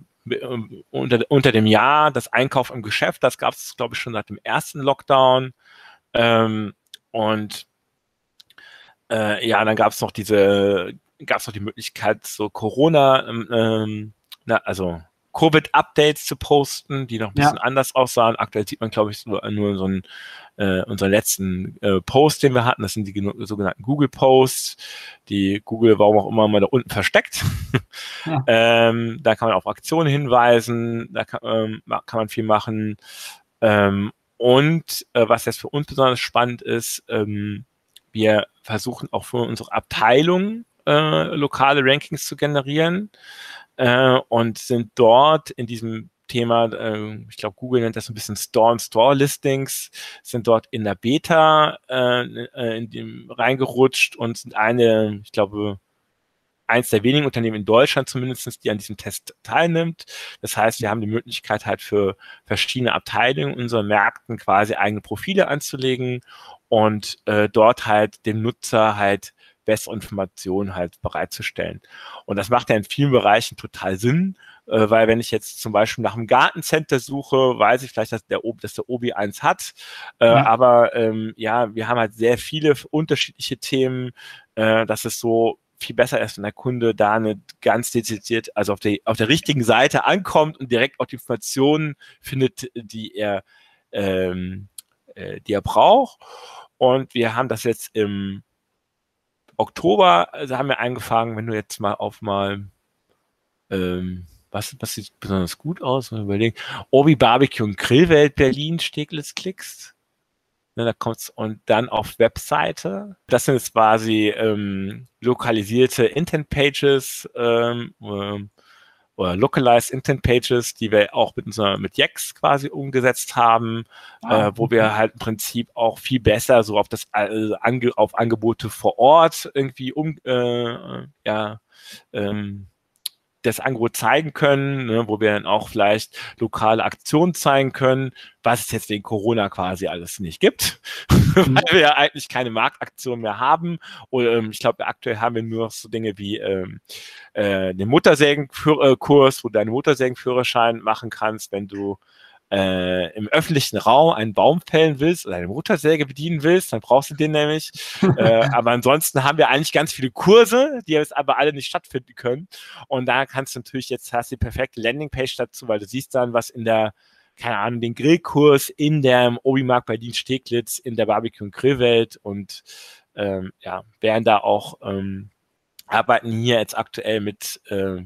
unter, unter dem Jahr, das Einkauf im Geschäft, das gab es, glaube ich, schon seit dem ersten Lockdown. Ähm, und äh, ja, dann gab es noch diese, gab es noch die Möglichkeit, so Corona, ähm, ähm na, also Covid-Updates zu posten, die noch ein bisschen ja. anders aussahen. Aktuell sieht man, glaube ich, nur, nur so ein, äh, unseren letzten äh, Post, den wir hatten. Das sind die sogenannten Google-Posts, die Google, warum auch immer, mal da unten versteckt. Ja. (laughs) ähm, da kann man auf Aktionen hinweisen, da kann, ähm, kann man viel machen. Ähm, und äh, was jetzt für uns besonders spannend ist, ähm, wir versuchen auch für unsere Abteilung äh, lokale Rankings zu generieren äh, und sind dort in diesem Thema, äh, ich glaube, Google nennt das ein bisschen Store and Store Listings, sind dort in der Beta äh, äh, in dem reingerutscht und sind eine, ich glaube, eins der wenigen Unternehmen in Deutschland zumindest, die an diesem Test teilnimmt. Das heißt, wir haben die Möglichkeit halt für verschiedene Abteilungen unserer Märkten quasi eigene Profile anzulegen und äh, dort halt dem Nutzer halt bessere Informationen halt bereitzustellen. Und das macht ja in vielen Bereichen total Sinn, äh, weil wenn ich jetzt zum Beispiel nach einem Gartencenter suche, weiß ich vielleicht, dass der, dass der Obi eins hat. Äh, ja. Aber ähm, ja, wir haben halt sehr viele unterschiedliche Themen. Äh, dass es so viel besser ist, wenn der Kunde da eine ganz dezidiert, also auf der, auf der richtigen Seite ankommt und direkt auch die Informationen findet, die er, ähm, äh, die er braucht. Und wir haben das jetzt im Oktober, also haben wir angefangen, wenn du jetzt mal auf mal, ähm, was, was sieht besonders gut aus, wenn wir überlegen, Obi Barbecue und Grillwelt Berlin Steglitz klickst, Ne, da kommt's und dann auf Webseite. Das sind jetzt quasi ähm, lokalisierte Intent Pages ähm, ähm, oder localized Intent Pages, die wir auch mit unserer mit Yex quasi umgesetzt haben, ah, äh, wo wir halt im Prinzip auch viel besser so auf das äh, ange, auf Angebote vor Ort irgendwie um äh, ja ähm, das Angebot zeigen können, ne, wo wir dann auch vielleicht lokale Aktionen zeigen können, was es jetzt wegen Corona quasi alles nicht gibt, (laughs) mhm. weil wir ja eigentlich keine Marktaktion mehr haben. Oder ähm, ich glaube, aktuell haben wir nur noch so Dinge wie ähm, äh, den Muttersägenkurs, wo du deinen Muttersägenführerschein machen kannst, wenn du äh, im öffentlichen Raum einen Baum fällen willst oder eine Motorsäge bedienen willst, dann brauchst du den nämlich. (laughs) äh, aber ansonsten haben wir eigentlich ganz viele Kurse, die jetzt aber alle nicht stattfinden können. Und da kannst du natürlich jetzt hast die perfekte Landingpage dazu, weil du siehst dann, was in der keine Ahnung, den Grillkurs in der Obi-Markt bei Dienst Steglitz, in der Barbecue- und Grillwelt und ähm, ja, werden da auch ähm, arbeiten hier jetzt aktuell mit äh,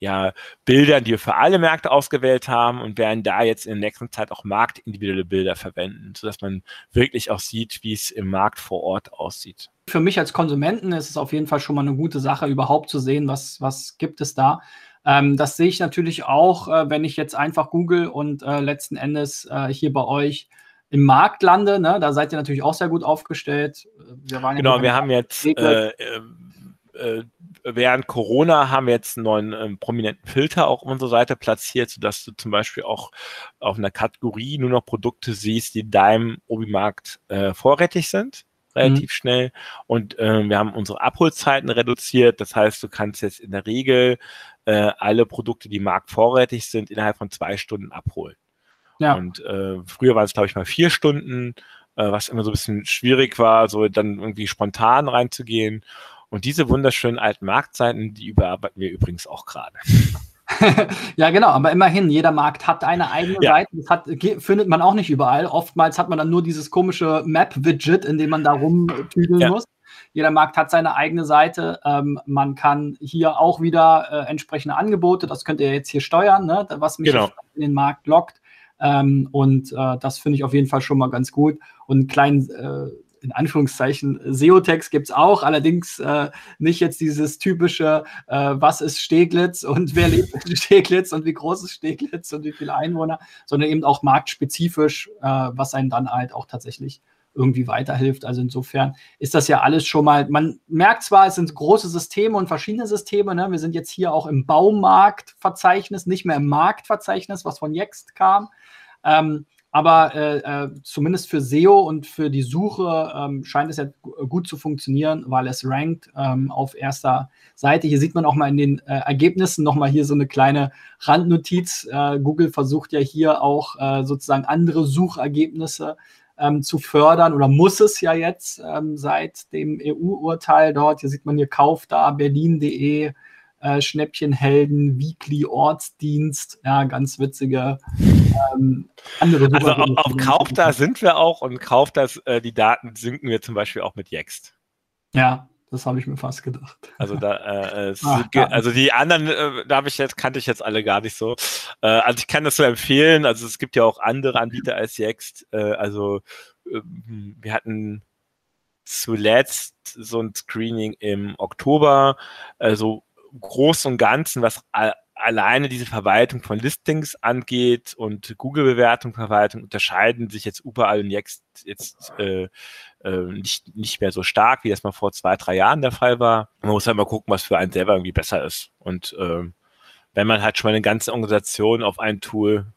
ja, Bildern, die wir für alle Märkte ausgewählt haben und werden da jetzt in der nächsten Zeit auch marktindividuelle Bilder verwenden, sodass man wirklich auch sieht, wie es im Markt vor Ort aussieht. Für mich als Konsumenten ist es auf jeden Fall schon mal eine gute Sache, überhaupt zu sehen, was, was gibt es da. Ähm, das sehe ich natürlich auch, äh, wenn ich jetzt einfach google und äh, letzten Endes äh, hier bei euch im Markt lande. Ne? Da seid ihr natürlich auch sehr gut aufgestellt. Wir genau, wir haben jetzt äh, äh, während Corona haben wir jetzt einen neuen ähm, prominenten Filter auch auf unserer Seite platziert, sodass du zum Beispiel auch auf einer Kategorie nur noch Produkte siehst, die deinem Obi-Markt äh, vorrätig sind relativ mhm. schnell. Und äh, wir haben unsere Abholzeiten reduziert. Das heißt, du kannst jetzt in der Regel äh, alle Produkte, die marktvorrätig sind, innerhalb von zwei Stunden abholen. Ja. Und äh, früher waren es, glaube ich, mal vier Stunden, äh, was immer so ein bisschen schwierig war, so dann irgendwie spontan reinzugehen. Und diese wunderschönen alten Marktseiten, die überarbeiten wir übrigens auch gerade. (laughs) (laughs) ja, genau, aber immerhin, jeder Markt hat eine eigene ja. Seite. Das hat, findet man auch nicht überall. Oftmals hat man dann nur dieses komische Map-Widget, in dem man da rumtüdeln ja. muss. Jeder Markt hat seine eigene Seite. Ähm, man kann hier auch wieder äh, entsprechende Angebote, das könnt ihr jetzt hier steuern, ne, was mich genau. in den Markt lockt. Ähm, und äh, das finde ich auf jeden Fall schon mal ganz gut. Und einen kleinen äh, in Anführungszeichen SEO-Text gibt es auch, allerdings äh, nicht jetzt dieses typische, äh, was ist Steglitz und wer lebt in Steglitz und wie groß ist Steglitz und wie viele Einwohner, sondern eben auch marktspezifisch, äh, was einen dann halt auch tatsächlich irgendwie weiterhilft. Also insofern ist das ja alles schon mal, man merkt zwar, es sind große Systeme und verschiedene Systeme, ne? wir sind jetzt hier auch im Baumarktverzeichnis, nicht mehr im Marktverzeichnis, was von Yext kam. Ähm, aber äh, äh, zumindest für SEO und für die Suche ähm, scheint es ja gut zu funktionieren, weil es rankt ähm, auf erster Seite. Hier sieht man auch mal in den äh, Ergebnissen nochmal hier so eine kleine Randnotiz. Äh, Google versucht ja hier auch äh, sozusagen andere Suchergebnisse ähm, zu fördern oder muss es ja jetzt ähm, seit dem EU-Urteil dort. Hier sieht man hier Kauf da, berlin.de, äh, Schnäppchenhelden, Weekly Ortsdienst, ja, ganz witzige ähm, andere Also auf, auf Kaufda sind wir auch und Kaufda, äh, die Daten sinken wir zum Beispiel auch mit Yext. Ja, das habe ich mir fast gedacht. Also da, äh, Ach, also die anderen, äh, da habe ich jetzt kannte ich jetzt alle gar nicht so. Äh, also ich kann das so empfehlen. Also es gibt ja auch andere Anbieter als Yext. Äh, also äh, wir hatten zuletzt so ein Screening im Oktober. Also Großen und Ganzen, was alleine diese Verwaltung von Listings angeht und Google-Bewertung, unterscheiden sich jetzt überall und jetzt, jetzt äh, äh, nicht, nicht mehr so stark, wie das mal vor zwei, drei Jahren der Fall war. Man muss halt mal gucken, was für einen selber irgendwie besser ist. Und äh, wenn man halt schon mal eine ganze Organisation auf ein Tool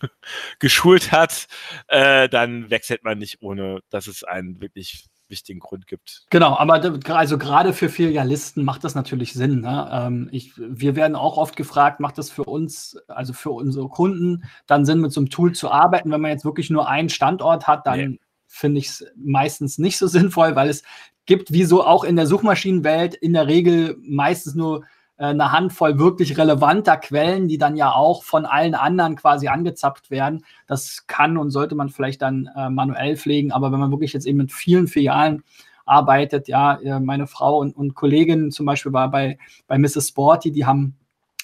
(laughs) geschult hat, äh, dann wechselt man nicht ohne, dass es einen wirklich wichtigen Grund gibt. Genau, aber also gerade für Filialisten macht das natürlich Sinn. Ne? Ähm, ich, wir werden auch oft gefragt, macht das für uns, also für unsere Kunden, dann Sinn, mit so einem Tool zu arbeiten? Wenn man jetzt wirklich nur einen Standort hat, dann nee. finde ich es meistens nicht so (laughs) sinnvoll, weil es gibt, wie so auch in der Suchmaschinenwelt, in der Regel meistens nur eine Handvoll wirklich relevanter Quellen, die dann ja auch von allen anderen quasi angezapft werden. Das kann und sollte man vielleicht dann äh, manuell pflegen, aber wenn man wirklich jetzt eben mit vielen Filialen arbeitet, ja, äh, meine Frau und, und Kollegin zum Beispiel war bei, bei Mrs. Sporty, die haben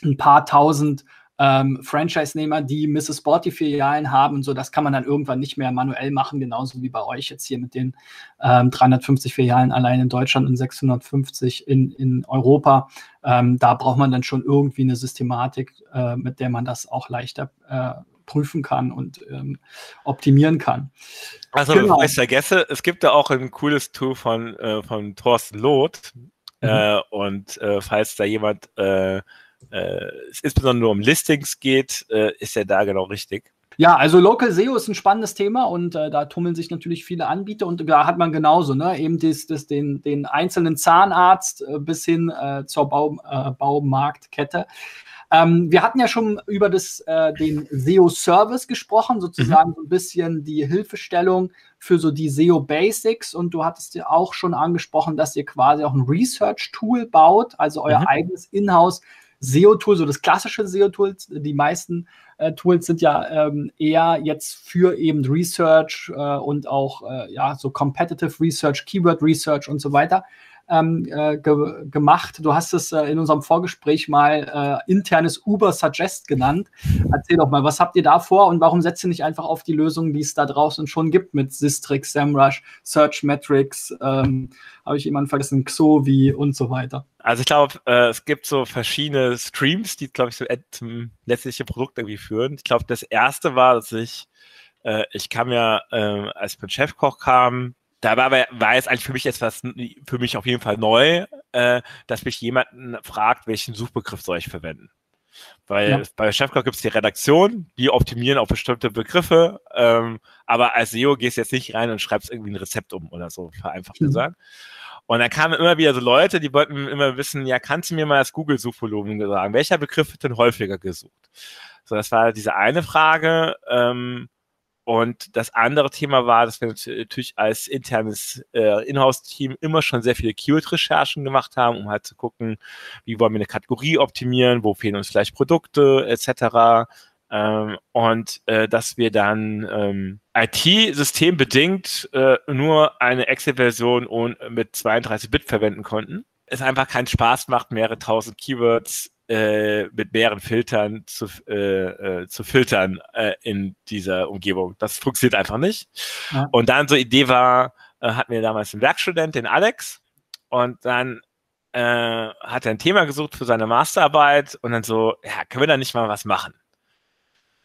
ein paar tausend ähm, Franchise-Nehmer, die Mrs. Sporty-Filialen haben und so, das kann man dann irgendwann nicht mehr manuell machen, genauso wie bei euch jetzt hier mit den ähm, 350 Filialen allein in Deutschland und 650 in, in Europa. Ähm, da braucht man dann schon irgendwie eine Systematik, äh, mit der man das auch leichter äh, prüfen kann und ähm, optimieren kann. Also, genau. bevor ich vergesse, es gibt da auch ein cooles Tool von, äh, von Thorsten Loth. Mhm. Äh, und äh, falls da jemand äh, es insbesondere um Listings geht, äh, ist er da genau richtig. Ja, also Local SEO ist ein spannendes Thema und äh, da tummeln sich natürlich viele Anbieter und da hat man genauso, ne, eben das, das, den, den einzelnen Zahnarzt äh, bis hin äh, zur Bau, äh, Baumarktkette. Ähm, wir hatten ja schon über das, äh, den SEO-Service gesprochen, sozusagen mhm. so ein bisschen die Hilfestellung für so die SEO-Basics und du hattest ja auch schon angesprochen, dass ihr quasi auch ein Research-Tool baut, also euer mhm. eigenes Inhouse- SEO-Tool, so das klassische SEO-Tool. Die meisten äh, Tools sind ja ähm, eher jetzt für eben Research äh, und auch äh, ja so Competitive Research, Keyword Research und so weiter ähm, äh, ge gemacht. Du hast es äh, in unserem Vorgespräch mal äh, internes Uber Suggest genannt. Erzähl doch mal, was habt ihr da vor und warum setzt ihr nicht einfach auf die Lösungen, die es da draußen schon gibt mit Sistrix, SEMrush, Search Metrics, ähm, habe ich jemanden vergessen, Xovi und so weiter? Also ich glaube, äh, es gibt so verschiedene Streams, die, glaube ich, so zum letztlichen Produkt irgendwie führen. Ich glaube, das erste war, dass ich, äh, ich kam ja, äh, als ich mit Chefkoch kam, da war, war jetzt eigentlich für mich etwas, für mich auf jeden Fall neu, äh, dass mich jemanden fragt, welchen Suchbegriff soll ich verwenden. Weil ja. bei Chefkoch gibt es die Redaktion, die optimieren auf bestimmte Begriffe, ähm, aber als SEO gehst du jetzt nicht rein und schreibst irgendwie ein Rezept um oder so, vereinfacht mhm. gesagt. Und dann kamen immer wieder so Leute, die wollten immer wissen, ja, kannst du mir mal das Google-Suchvolumen sagen? Welcher Begriff wird denn häufiger gesucht? So, das war diese eine Frage. Ähm, und das andere Thema war, dass wir natürlich als internes äh, Inhouse-Team immer schon sehr viele Keyword-Recherchen gemacht haben, um halt zu gucken, wie wollen wir eine Kategorie optimieren, wo fehlen uns vielleicht Produkte etc. Ähm, und äh, dass wir dann ähm, IT-systembedingt äh, nur eine Excel-Version mit 32-Bit verwenden konnten. Es einfach keinen Spaß macht, mehrere tausend Keywords äh, mit mehreren Filtern zu, äh, äh, zu filtern äh, in dieser Umgebung. Das funktioniert einfach nicht. Ja. Und dann so Idee war, äh, hatten wir damals einen Werkstudent, den Alex, und dann äh, hat er ein Thema gesucht für seine Masterarbeit und dann so, ja, können wir da nicht mal was machen?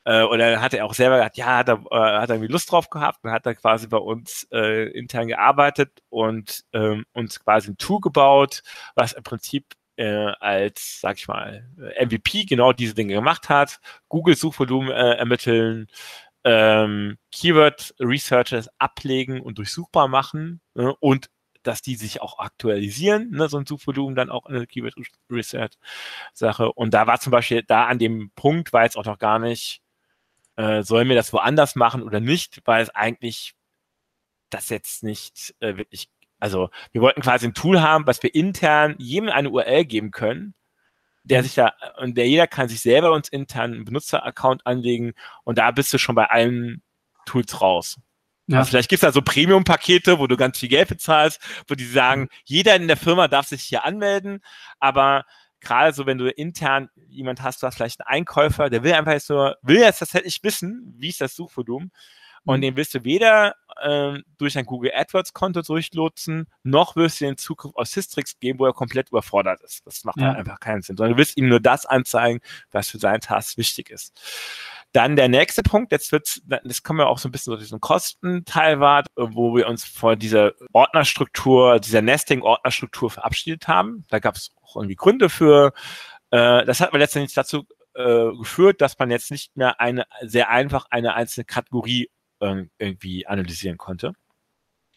Und dann hat er auch selber gesagt, ja, hat er, hat er irgendwie Lust drauf gehabt und hat dann quasi bei uns äh, intern gearbeitet und ähm, uns quasi ein Tool gebaut, was im Prinzip äh, als, sag ich mal, MVP genau diese Dinge gemacht hat, Google-Suchvolumen äh, ermitteln, ähm, Keyword-Researches ablegen und durchsuchbar machen ne, und dass die sich auch aktualisieren, ne, so ein Suchvolumen dann auch in der Keyword-Research-Sache. Und da war zum Beispiel, da an dem Punkt war jetzt auch noch gar nicht, äh, sollen wir das woanders machen oder nicht, weil es eigentlich das jetzt nicht äh, wirklich also wir wollten quasi ein Tool haben, was wir intern jedem eine URL geben können, der sich da, und der jeder kann sich selber uns intern einen Benutzeraccount anlegen und da bist du schon bei allen Tools raus. Ja. Also vielleicht gibt es da so Premium-Pakete, wo du ganz viel Geld bezahlst, wo die sagen, jeder in der Firma darf sich hier anmelden, aber gerade so, wenn du intern jemand hast, du hast vielleicht einen Einkäufer, der will einfach jetzt nur, will jetzt tatsächlich wissen, wie ist das Suchvolumen und mhm. den wirst du weder ähm, durch ein Google AdWords-Konto durchlotsen, noch wirst du den Zugriff auf Systrix geben, wo er komplett überfordert ist. Das macht ja. einfach keinen Sinn. Sondern du wirst ihm nur das anzeigen, was für seinen Task wichtig ist. Dann der nächste Punkt, jetzt wird's, das kommen wir auch so ein bisschen so diesen Kostenteil war, wo wir uns von dieser Ordnerstruktur, dieser Nesting-Ordnerstruktur verabschiedet haben. Da gab es auch irgendwie Gründe für. Äh, das hat mir letztendlich dazu äh, geführt, dass man jetzt nicht mehr eine sehr einfach eine einzelne Kategorie irgendwie analysieren konnte.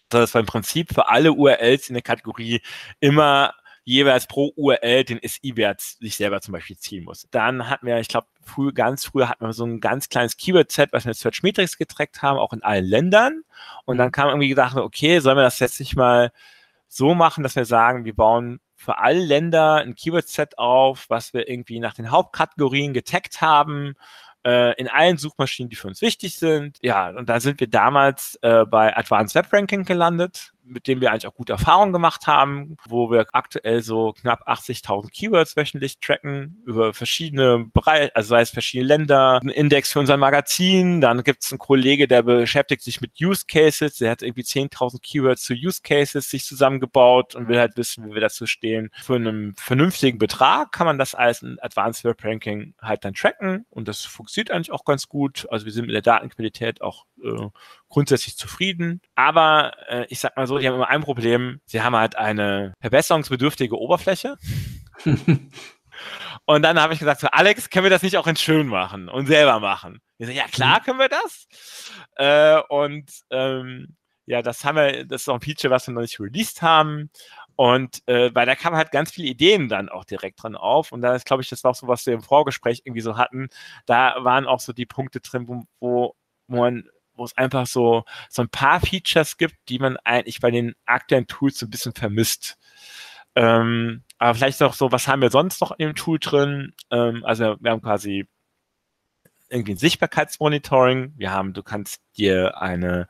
dass wir im Prinzip für alle URLs in der Kategorie immer jeweils pro URL den SI-Wert sich selber zum Beispiel ziehen muss. Dann hatten wir, ich glaube, früh, ganz früher hatten wir so ein ganz kleines Keyword-Set, was wir mit Search Metrics getrackt haben, auch in allen Ländern. Und dann kam irgendwie gedacht, okay, sollen wir das jetzt nicht mal so machen, dass wir sagen, wir bauen für alle Länder ein Keyword-Set auf, was wir irgendwie nach den Hauptkategorien getaggt haben äh, in allen Suchmaschinen, die für uns wichtig sind. Ja, und da sind wir damals äh, bei Advanced Web Ranking gelandet mit dem wir eigentlich auch gute Erfahrungen gemacht haben, wo wir aktuell so knapp 80.000 Keywords wöchentlich tracken über verschiedene Bereiche, also sei es verschiedene Länder, ein Index für unser Magazin, dann gibt es einen Kollege, der beschäftigt sich mit Use Cases, der hat irgendwie 10.000 Keywords zu Use Cases sich zusammengebaut und will halt wissen, wie wir dazu stehen. Für einen vernünftigen Betrag kann man das als ein Advanced Web Ranking halt dann tracken und das funktioniert eigentlich auch ganz gut. Also wir sind mit der Datenqualität auch äh, grundsätzlich zufrieden. Aber äh, ich sag mal so, die haben immer ein Problem. Sie haben halt eine verbesserungsbedürftige Oberfläche. (laughs) und dann habe ich gesagt, so, Alex, können wir das nicht auch in schön machen und selber machen? Ich so, ja klar mhm. können wir das. Äh, und ähm, ja, das haben wir, das ist auch ein Feature, was wir noch nicht released haben. Und äh, weil da kamen halt ganz viele Ideen dann auch direkt dran auf. Und da ist, glaube ich, das war auch so, was wir im Vorgespräch irgendwie so hatten. Da waren auch so die Punkte drin, wo, wo, wo man wo es einfach so, so ein paar Features gibt, die man eigentlich bei den aktuellen Tools so ein bisschen vermisst. Ähm, aber vielleicht auch so, was haben wir sonst noch im Tool drin? Ähm, also wir haben quasi irgendwie ein Sichtbarkeitsmonitoring. Wir haben, du kannst dir eine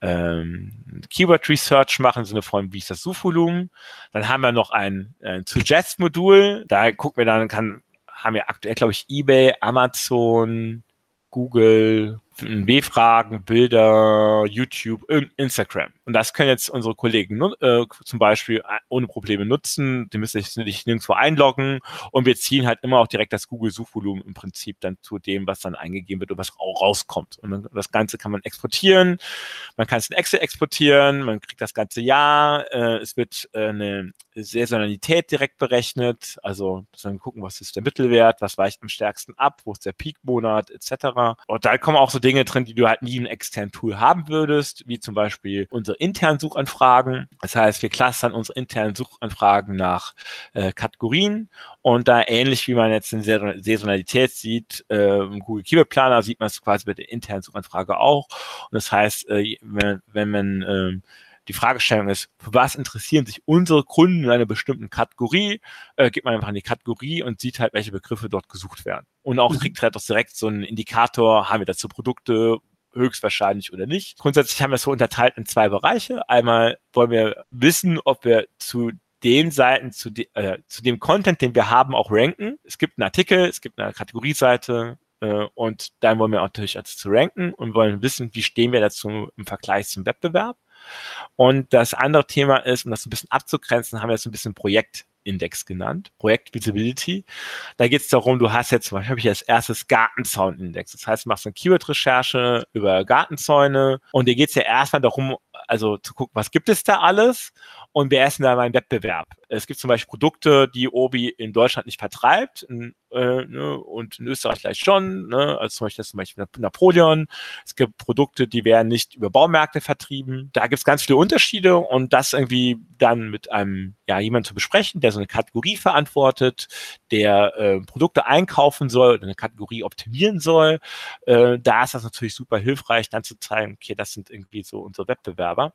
ähm, Keyword Research machen, im Sinne von, wie ist das Suchvolumen. Dann haben wir noch ein, ein Suggest-Modul. Da gucken wir dann, kann, haben wir aktuell, glaube ich, eBay, Amazon, Google, B-Fragen, Bilder, YouTube, Instagram. Und das können jetzt unsere Kollegen äh, zum Beispiel äh, ohne Probleme nutzen. Die müssen sich nicht nirgendwo einloggen und wir ziehen halt immer auch direkt das Google-Suchvolumen im Prinzip dann zu dem, was dann eingegeben wird und was auch rauskommt. Und das Ganze kann man exportieren. Man kann es in Excel exportieren. Man kriegt das ganze Jahr. Äh, es wird äh, eine Saisonalität direkt berechnet. Also dann gucken, was ist der Mittelwert, was weicht am stärksten ab, wo ist der Peak-Monat etc. Und da kommen auch so Dinge Dinge drin, die du halt nie im externen Tool haben würdest, wie zum Beispiel unsere internen Suchanfragen. Das heißt, wir clustern unsere internen Suchanfragen nach äh, Kategorien und da ähnlich wie man jetzt in Saisonalität sieht, äh, im Google Keyword Planner sieht man es quasi bei der internen Suchanfrage auch. Und das heißt, äh, wenn, wenn man äh, die Fragestellung ist, für was interessieren sich unsere Kunden in einer bestimmten Kategorie, äh, geht man einfach in die Kategorie und sieht halt, welche Begriffe dort gesucht werden. Und auch mhm. kriegt halt auch direkt so einen Indikator, haben wir dazu Produkte, höchstwahrscheinlich oder nicht. Grundsätzlich haben wir es so unterteilt in zwei Bereiche. Einmal wollen wir wissen, ob wir zu den Seiten, zu, de, äh, zu dem Content, den wir haben, auch ranken. Es gibt einen Artikel, es gibt eine Kategorieseite, äh, und dann wollen wir natürlich also zu ranken und wollen wissen, wie stehen wir dazu im Vergleich zum Wettbewerb. Und das andere Thema ist, um das ein bisschen abzugrenzen, haben wir jetzt ein bisschen Projektindex genannt, Projekt Visibility. Da geht es darum, du hast jetzt zum Beispiel ich als erstes Gartenzaunindex. Das heißt, du machst eine Keyword-Recherche über Gartenzäune und dir geht es ja erstmal darum, also zu gucken, was gibt es da alles und wer ist denn da mein Wettbewerb? Es gibt zum Beispiel Produkte, die Obi in Deutschland nicht vertreibt äh, ne, und in Österreich vielleicht schon, ne, also zum Beispiel, zum Beispiel Napoleon. Es gibt Produkte, die werden nicht über Baumärkte vertrieben. Da gibt es ganz viele Unterschiede und das irgendwie dann mit einem, ja, jemand zu besprechen, der so eine Kategorie verantwortet, der äh, Produkte einkaufen soll oder eine Kategorie optimieren soll. Äh, da ist das natürlich super hilfreich, dann zu zeigen, okay, das sind irgendwie so unsere Wettbewerber.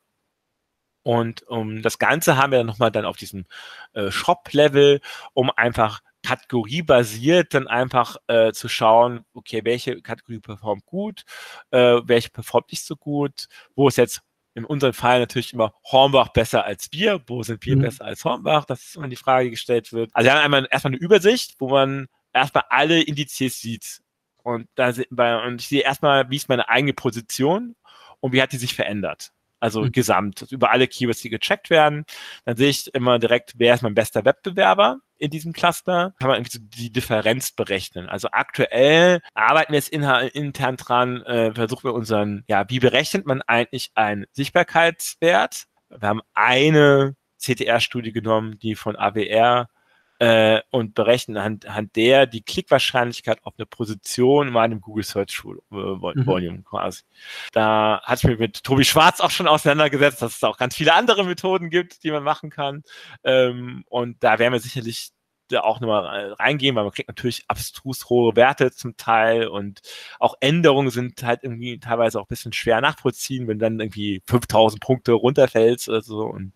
Und um, das Ganze haben wir dann nochmal dann auf diesem äh, Shop-Level, um einfach kategoriebasiert dann einfach äh, zu schauen, okay, welche Kategorie performt gut, äh, welche performt nicht so gut, wo ist jetzt in unserem Fall natürlich immer Hornbach besser als wir, wo sind wir mhm. besser als Hornbach, das ist immer die Frage, gestellt wird. Also wir haben einmal erstmal eine Übersicht, wo man erstmal alle Indizes sieht. Und da und ich sehe erstmal, wie ist meine eigene Position und wie hat die sich verändert also mhm. gesamt, über alle Keywords, die gecheckt werden. Dann sehe ich immer direkt, wer ist mein bester Wettbewerber in diesem Cluster. Kann man irgendwie so die Differenz berechnen. Also aktuell arbeiten wir jetzt intern dran, äh, versuchen wir unseren, ja, wie berechnet man eigentlich einen Sichtbarkeitswert? Wir haben eine CTR-Studie genommen, die von AWR äh, und berechnen anhand, anhand der die Klickwahrscheinlichkeit auf eine Position in meinem Google Search äh, Volume mhm. quasi. Da hatte ich mich mit Tobi Schwarz auch schon auseinandergesetzt, dass es auch ganz viele andere Methoden gibt, die man machen kann. Ähm, und da werden wir sicherlich da auch nochmal reingehen, weil man kriegt natürlich abstrus hohe Werte zum Teil und auch Änderungen sind halt irgendwie teilweise auch ein bisschen schwer nachvollziehen, wenn dann irgendwie 5000 Punkte runterfällt oder so und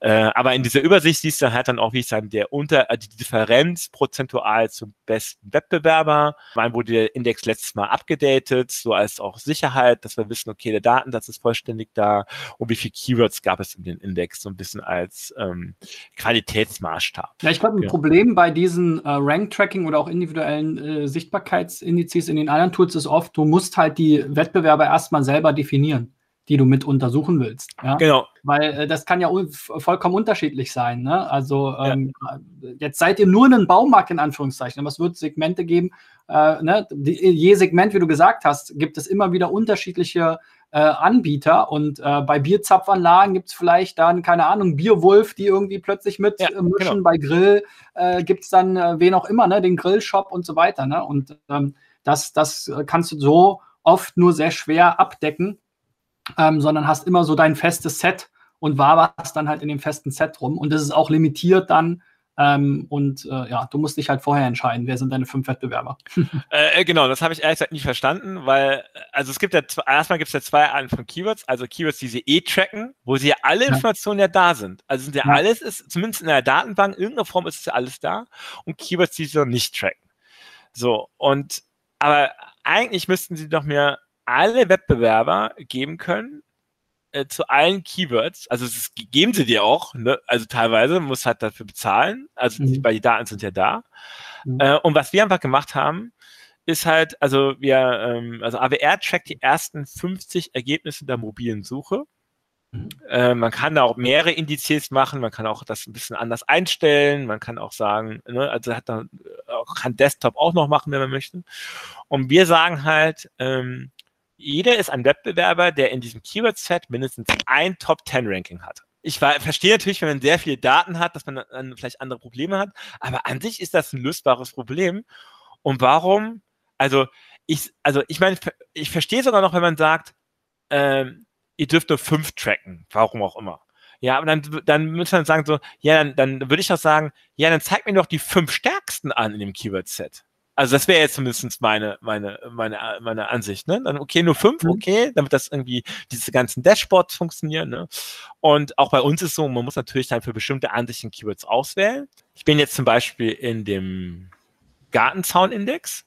äh, aber in dieser Übersicht siehst du halt dann auch, wie ich sagen, der Unter, äh, die Differenz prozentual zum besten Wettbewerber. Wann wurde der Index letztes Mal abgedatet, so als auch Sicherheit, dass wir wissen, okay, der Datensatz ist vollständig da und wie viele Keywords gab es in den Index, so ein bisschen als ähm, Qualitätsmaßstab. Ja, ich glaube, ein ja. Problem bei diesen äh, Rank-Tracking oder auch individuellen äh, Sichtbarkeitsindizes in den anderen Tools ist oft, du musst halt die Wettbewerber erstmal selber definieren die du mit untersuchen willst. Ja? Genau. Weil äh, das kann ja vollkommen unterschiedlich sein. Ne? Also ähm, ja. jetzt seid ihr nur ein Baumarkt in Anführungszeichen, aber es wird Segmente geben. Äh, ne? Die, je Segment, wie du gesagt hast, gibt es immer wieder unterschiedliche äh, Anbieter und äh, bei Bierzapfanlagen gibt es vielleicht dann, keine Ahnung, Bierwolf, die irgendwie plötzlich mit ja, äh, mischen. Genau. Bei Grill äh, gibt es dann äh, wen auch immer, ne? den Grillshop und so weiter. Ne? Und ähm, das, das kannst du so oft nur sehr schwer abdecken ähm, sondern hast immer so dein festes Set und waberst dann halt in dem festen Set rum. Und das ist auch limitiert dann. Ähm, und äh, ja, du musst dich halt vorher entscheiden, wer sind deine fünf Wettbewerber. (laughs) Äh, äh, genau, das habe ich ehrlich gesagt nicht verstanden, weil, also es gibt ja, erstmal gibt es ja zwei Arten von Keywords, also Keywords, die sie eh tracken, wo sie ja alle Informationen ja, ja da sind. Also sind ja, ja, alles, ist, zumindest in der Datenbank, in irgendeiner Form ist es ja alles da und Keywords, die sie noch nicht tracken. So, und aber eigentlich müssten sie doch mir alle Wettbewerber geben können äh, zu allen Keywords. Also das geben sie dir auch, ne? also teilweise muss halt dafür bezahlen. Also mhm. weil die Daten sind ja da. Mhm. Äh, und was wir einfach gemacht haben, ist halt, also wir, ähm, also AWR trackt die ersten 50 Ergebnisse der mobilen Suche. Mhm. Äh, man kann da auch mehrere Indizes machen, man kann auch das ein bisschen anders einstellen, man kann auch sagen, ne, also hat dann, kann Desktop auch noch machen, wenn man möchte. Und wir sagen halt, ähm, jeder ist ein Wettbewerber, der in diesem Keyword-Set mindestens ein Top-10-Ranking hat. Ich verstehe natürlich, wenn man sehr viele Daten hat, dass man dann vielleicht andere Probleme hat, aber an sich ist das ein lösbares Problem. Und warum? Also ich, also ich meine, ich verstehe sogar noch, wenn man sagt, ähm, ihr dürft nur fünf tracken, warum auch immer. Ja, aber dann, dann müsste man sagen so, ja, dann, dann würde ich doch sagen, ja, dann zeig mir doch die fünf stärksten an in dem Keyword-Set. Also das wäre jetzt zumindest meine, meine, meine, meine Ansicht. Ne? Dann okay, nur fünf, mhm. okay, damit das irgendwie diese ganzen Dashboards funktionieren. Ne? Und auch bei uns ist so, man muss natürlich dann für bestimmte Ansichten Keywords auswählen. Ich bin jetzt zum Beispiel in dem Gartenzaun-Index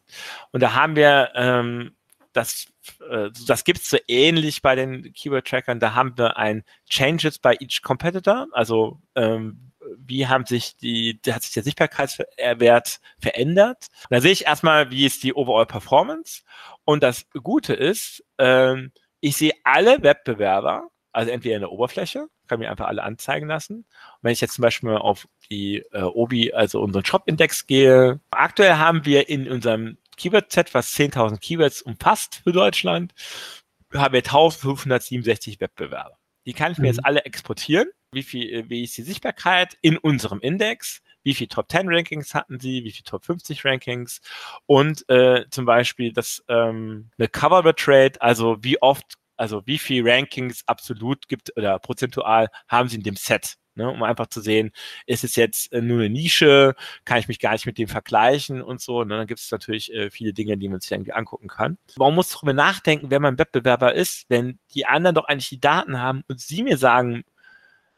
und da haben wir ähm, das, äh, das gibt's so ähnlich bei den Keyword-Trackern. Da haben wir ein Changes by each Competitor, also ähm, wie haben sich die, hat sich der Sichtbarkeitswert verändert. da sehe ich erstmal, wie ist die Overall Performance. Und das Gute ist, ähm, ich sehe alle Wettbewerber, also entweder in der Oberfläche, kann mir einfach alle anzeigen lassen. Und wenn ich jetzt zum Beispiel mal auf die äh, Obi, also unseren Shop-Index gehe, aktuell haben wir in unserem Keyword-Set, was 10.000 Keywords umfasst für Deutschland, haben wir 1567 Wettbewerber. Die kann ich mir mhm. jetzt alle exportieren wie viel, äh, wie ist die Sichtbarkeit in unserem Index, wie viele Top 10 Rankings hatten sie, wie viele Top 50 Rankings und äh, zum Beispiel das ähm, eine Cover Rate, also wie oft, also wie viele Rankings absolut gibt oder prozentual haben sie in dem Set. Ne, um einfach zu sehen, ist es jetzt äh, nur eine Nische, kann ich mich gar nicht mit dem vergleichen und so. Ne, dann gibt es natürlich äh, viele Dinge, die man sich irgendwie angucken kann. Man muss darüber nachdenken, wer mein Wettbewerber ist, wenn die anderen doch eigentlich die Daten haben und sie mir sagen,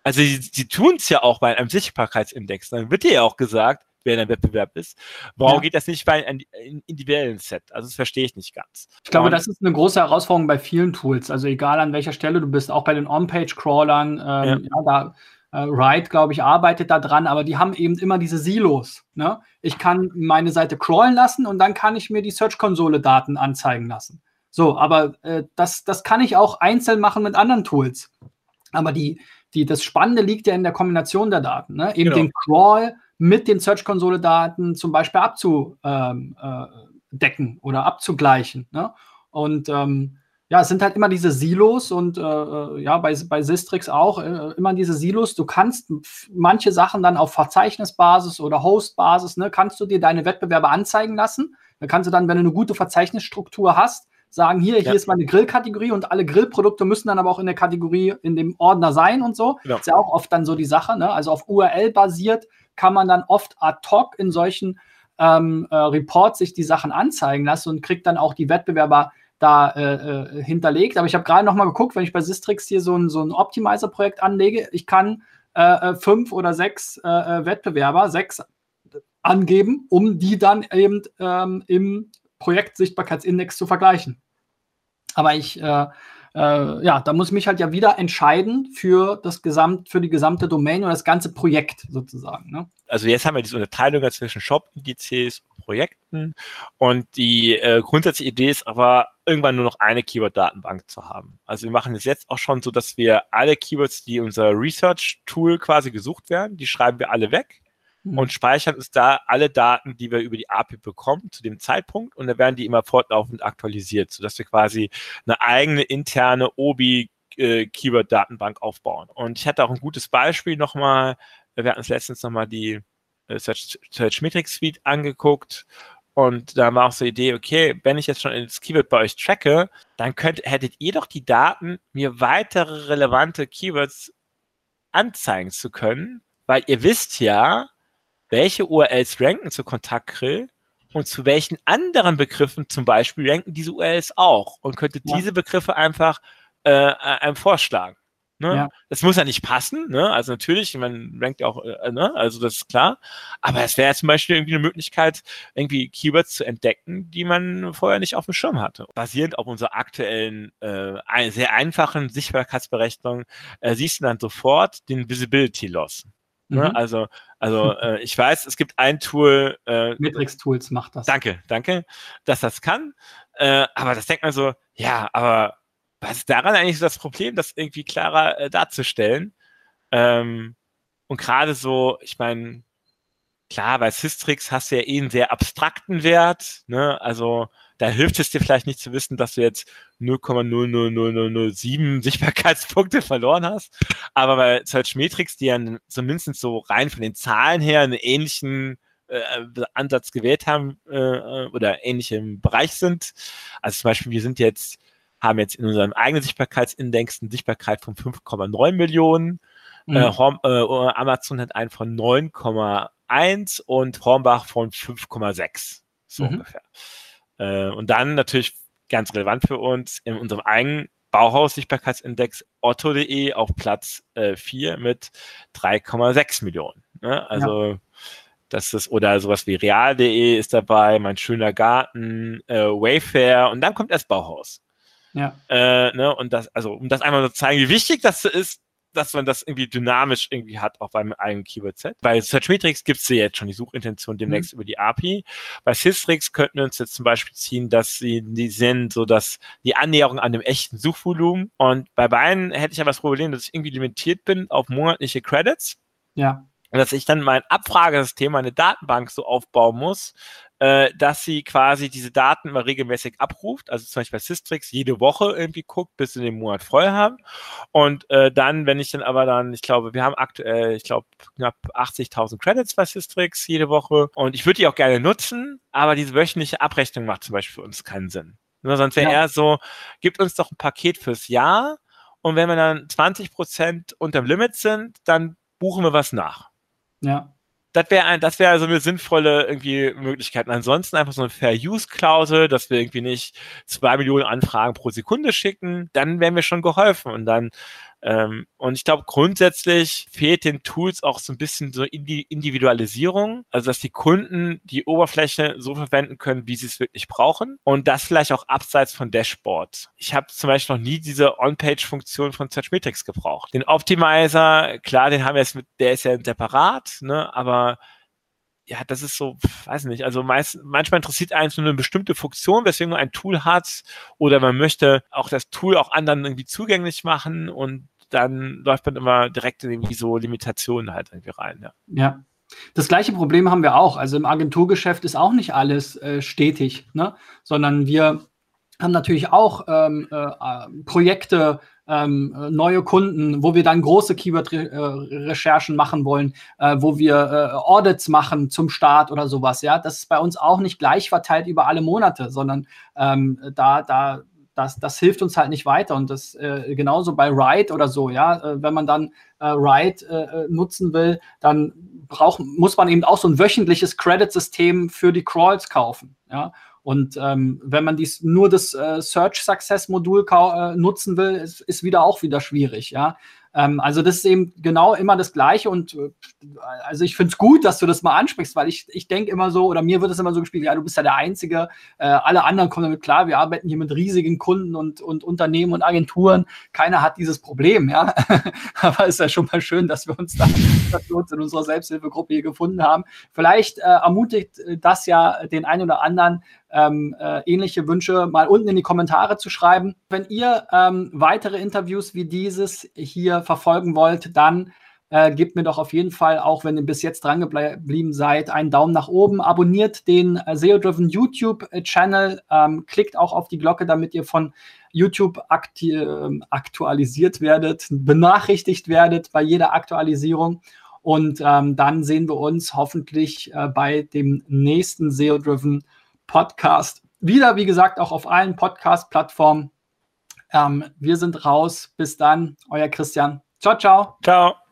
also sie, sie tun es ja auch bei einem Sichtbarkeitsindex. Dann wird dir ja auch gesagt, wer ein Wettbewerb ist. Warum ja. geht das nicht bei einem individuellen Set? Also das verstehe ich nicht ganz. Ich glaube, Und, das ist eine große Herausforderung bei vielen Tools. Also egal an welcher Stelle du bist, auch bei den On-Page-Crawlern, ähm, ja. ja. da äh, Wright, glaube ich, arbeitet da dran, aber die haben eben immer diese Silos. Ne? Ich kann meine Seite crawlen lassen und dann kann ich mir die Search-Konsole-Daten anzeigen lassen. So, aber äh, das, das kann ich auch einzeln machen mit anderen Tools. Aber die, die, das Spannende liegt ja in der Kombination der Daten. Ne? Eben genau. den Crawl mit den Search-Konsole-Daten zum Beispiel abzudecken ähm, äh, oder abzugleichen. Ne? Und ähm, ja, es sind halt immer diese Silos und äh, äh, ja, bei, bei Sistrix auch äh, immer diese Silos. Du kannst manche Sachen dann auf Verzeichnisbasis oder Hostbasis, ne, kannst du dir deine Wettbewerber anzeigen lassen. Da kannst du dann, wenn du eine gute Verzeichnisstruktur hast, sagen, hier, hier ja. ist meine Grillkategorie und alle Grillprodukte müssen dann aber auch in der Kategorie, in dem Ordner sein und so. Ja. Ist ja auch oft dann so die Sache. Ne? Also auf URL basiert kann man dann oft ad hoc in solchen ähm, äh, Reports sich die Sachen anzeigen lassen und kriegt dann auch die Wettbewerber da äh, äh, hinterlegt. Aber ich habe gerade noch mal geguckt, wenn ich bei Sistrix hier so ein, so ein Optimizer-Projekt anlege, ich kann äh, äh fünf oder sechs äh, Wettbewerber, sechs angeben, um die dann eben ähm, im Projekt Sichtbarkeitsindex zu vergleichen. Aber ich, äh, äh, ja, da muss ich mich halt ja wieder entscheiden für das Gesamt, für die gesamte Domain oder das ganze Projekt sozusagen. Ne? Also jetzt haben wir diese Unterteilung zwischen Shop-Indizes und Projekten und die äh, grundsätzliche Idee ist aber, irgendwann nur noch eine Keyword-Datenbank zu haben. Also wir machen es jetzt auch schon so, dass wir alle Keywords, die unser Research-Tool quasi gesucht werden, die schreiben wir alle weg mhm. und speichern uns da alle Daten, die wir über die API bekommen, zu dem Zeitpunkt und dann werden die immer fortlaufend aktualisiert, sodass wir quasi eine eigene interne OBI äh, Keyword-Datenbank aufbauen. Und ich hatte auch ein gutes Beispiel nochmal, wir hatten uns letztens nochmal die äh, Search, Search Metrics Suite angeguckt und da war auch so die Idee, okay, wenn ich jetzt schon das Keyword bei euch tracke, dann könnt, hättet ihr doch die Daten, mir weitere relevante Keywords anzeigen zu können, weil ihr wisst ja, welche URLs ranken zu Kontaktgrill und zu welchen anderen Begriffen zum Beispiel ranken diese URLs auch und könntet ja. diese Begriffe einfach äh, einem vorschlagen. Ne? Ja. Das muss ja nicht passen, ne? Also natürlich, man rankt auch, äh, ne? Also das ist klar. Aber es wäre zum Beispiel irgendwie eine Möglichkeit, irgendwie Keywords zu entdecken, die man vorher nicht auf dem Schirm hatte. Basierend auf unserer aktuellen, äh, sehr einfachen Sichtbarkeitsberechnung, äh, siehst du dann sofort den Visibility Loss. Ne? Mhm. Also, also äh, ich weiß, es gibt ein Tool. Äh, Matrix Tools macht das. Danke, danke, dass das kann. Äh, aber das denkt man so, ja, aber was ist daran eigentlich so das Problem, das irgendwie klarer äh, darzustellen? Ähm, und gerade so, ich meine, klar, bei Systrix hast du ja eh einen sehr abstrakten Wert, ne? Also da hilft es dir vielleicht nicht zu wissen, dass du jetzt 0,000007 (laughs) Sichtbarkeitspunkte verloren hast. Aber bei Search Metrics, die ja zumindest so rein von den Zahlen her einen ähnlichen äh, Ansatz gewählt haben äh, oder ähnlichem Bereich sind. Also zum Beispiel, wir sind jetzt, haben jetzt in unserem eigenen Sichtbarkeitsindex eine Sichtbarkeit von 5,9 Millionen. Mhm. Äh, Horm, äh, Amazon hat einen von 9,1 und Hornbach von 5,6. So mhm. ungefähr. Äh, und dann natürlich ganz relevant für uns in unserem eigenen Bauhaus-Sichtbarkeitsindex otto.de auf Platz äh, 4 mit 3,6 Millionen. Ne? Also ja. das ist, oder sowas wie real.de ist dabei, mein schöner Garten, äh, Wayfair und dann kommt erst Bauhaus. Ja. Äh, ne? Und das, also um das einmal zu zeigen, wie wichtig das ist, dass man das irgendwie dynamisch irgendwie hat, auch beim eigenen Keyword-Set. Bei Searchmetrics gibt es ja jetzt schon die Suchintention demnächst mhm. über die API. Bei Systrix könnten wir uns jetzt zum Beispiel ziehen, dass sie die sind so, dass die Annäherung an dem echten Suchvolumen. Und bei beiden hätte ich aber das Problem, dass ich irgendwie limitiert bin auf monatliche Credits. Ja. Und dass ich dann mein Abfragesystem, meine Datenbank so aufbauen muss, äh, dass sie quasi diese Daten mal regelmäßig abruft, also zum Beispiel bei Systrix jede Woche irgendwie guckt, bis sie den Monat voll haben. Und äh, dann, wenn ich dann aber dann, ich glaube, wir haben aktuell, ich glaube, knapp 80.000 Credits bei Systrix jede Woche und ich würde die auch gerne nutzen, aber diese wöchentliche Abrechnung macht zum Beispiel für uns keinen Sinn. Nur sonst wäre ja. eher so, gibt uns doch ein Paket fürs Jahr und wenn wir dann 20 Prozent unterm Limit sind, dann buchen wir was nach. Ja das wäre das wäre so eine sinnvolle irgendwie Möglichkeit. Ansonsten einfach so eine Fair-Use-Klausel, dass wir irgendwie nicht zwei Millionen Anfragen pro Sekunde schicken, dann wären wir schon geholfen. Und dann ähm, und ich glaube, grundsätzlich fehlt den Tools auch so ein bisschen so Individualisierung, also dass die Kunden die Oberfläche so verwenden können, wie sie es wirklich brauchen. Und das vielleicht auch abseits von Dashboard. Ich habe zum Beispiel noch nie diese On-Page-Funktion von Searchmetrics gebraucht. Den Optimizer, klar, den haben wir jetzt mit, der ist ja separat, ne, aber ja, das ist so, weiß nicht, also meist, manchmal interessiert einen so eine bestimmte Funktion, weswegen man ein Tool hat. Oder man möchte auch das Tool auch anderen irgendwie zugänglich machen. Und dann läuft man immer direkt in irgendwie so Limitationen halt irgendwie rein. Ja. ja. Das gleiche Problem haben wir auch. Also im Agenturgeschäft ist auch nicht alles äh, stetig, ne? sondern wir haben natürlich auch ähm, äh, Projekte, ähm, neue Kunden, wo wir dann große Keyword-Recherchen machen wollen, äh, wo wir äh, Audits machen zum Start oder sowas. Ja, das ist bei uns auch nicht gleich verteilt über alle Monate, sondern ähm, da, da, das, das hilft uns halt nicht weiter. Und das äh, genauso bei Ride oder so, ja, äh, wenn man dann äh, Ride äh, nutzen will, dann braucht, muss man eben auch so ein wöchentliches Credit-System für die Crawls kaufen. Ja. Und ähm, wenn man dies nur das äh, Search Success Modul äh, nutzen will, ist, ist wieder auch wieder schwierig, ja. Ähm, also das ist eben genau immer das Gleiche und äh, also ich finde es gut, dass du das mal ansprichst, weil ich, ich denke immer so, oder mir wird es immer so gespielt, ja, du bist ja der Einzige, äh, alle anderen kommen damit klar, wir arbeiten hier mit riesigen Kunden und, und Unternehmen und Agenturen, keiner hat dieses Problem, ja. (laughs) Aber es ist ja schon mal schön, dass wir uns da in unserer Selbsthilfegruppe hier gefunden haben. Vielleicht äh, ermutigt das ja den einen oder anderen, ähm, äh, ähnliche Wünsche mal unten in die Kommentare zu schreiben. Wenn ihr ähm, weitere Interviews wie dieses hier verfolgen wollt, dann äh, gebt mir doch auf jeden Fall, auch wenn ihr bis jetzt dran geblieben seid, einen Daumen nach oben. Abonniert den äh, SEO-Driven YouTube-Channel. Ähm, klickt auch auf die Glocke, damit ihr von YouTube ähm, aktualisiert werdet, benachrichtigt werdet bei jeder Aktualisierung. Und ähm, dann sehen wir uns hoffentlich äh, bei dem nächsten SEO-Driven Podcast. Wieder, wie gesagt, auch auf allen Podcast-Plattformen. Ähm, wir sind raus. Bis dann, euer Christian. Ciao, ciao. Ciao.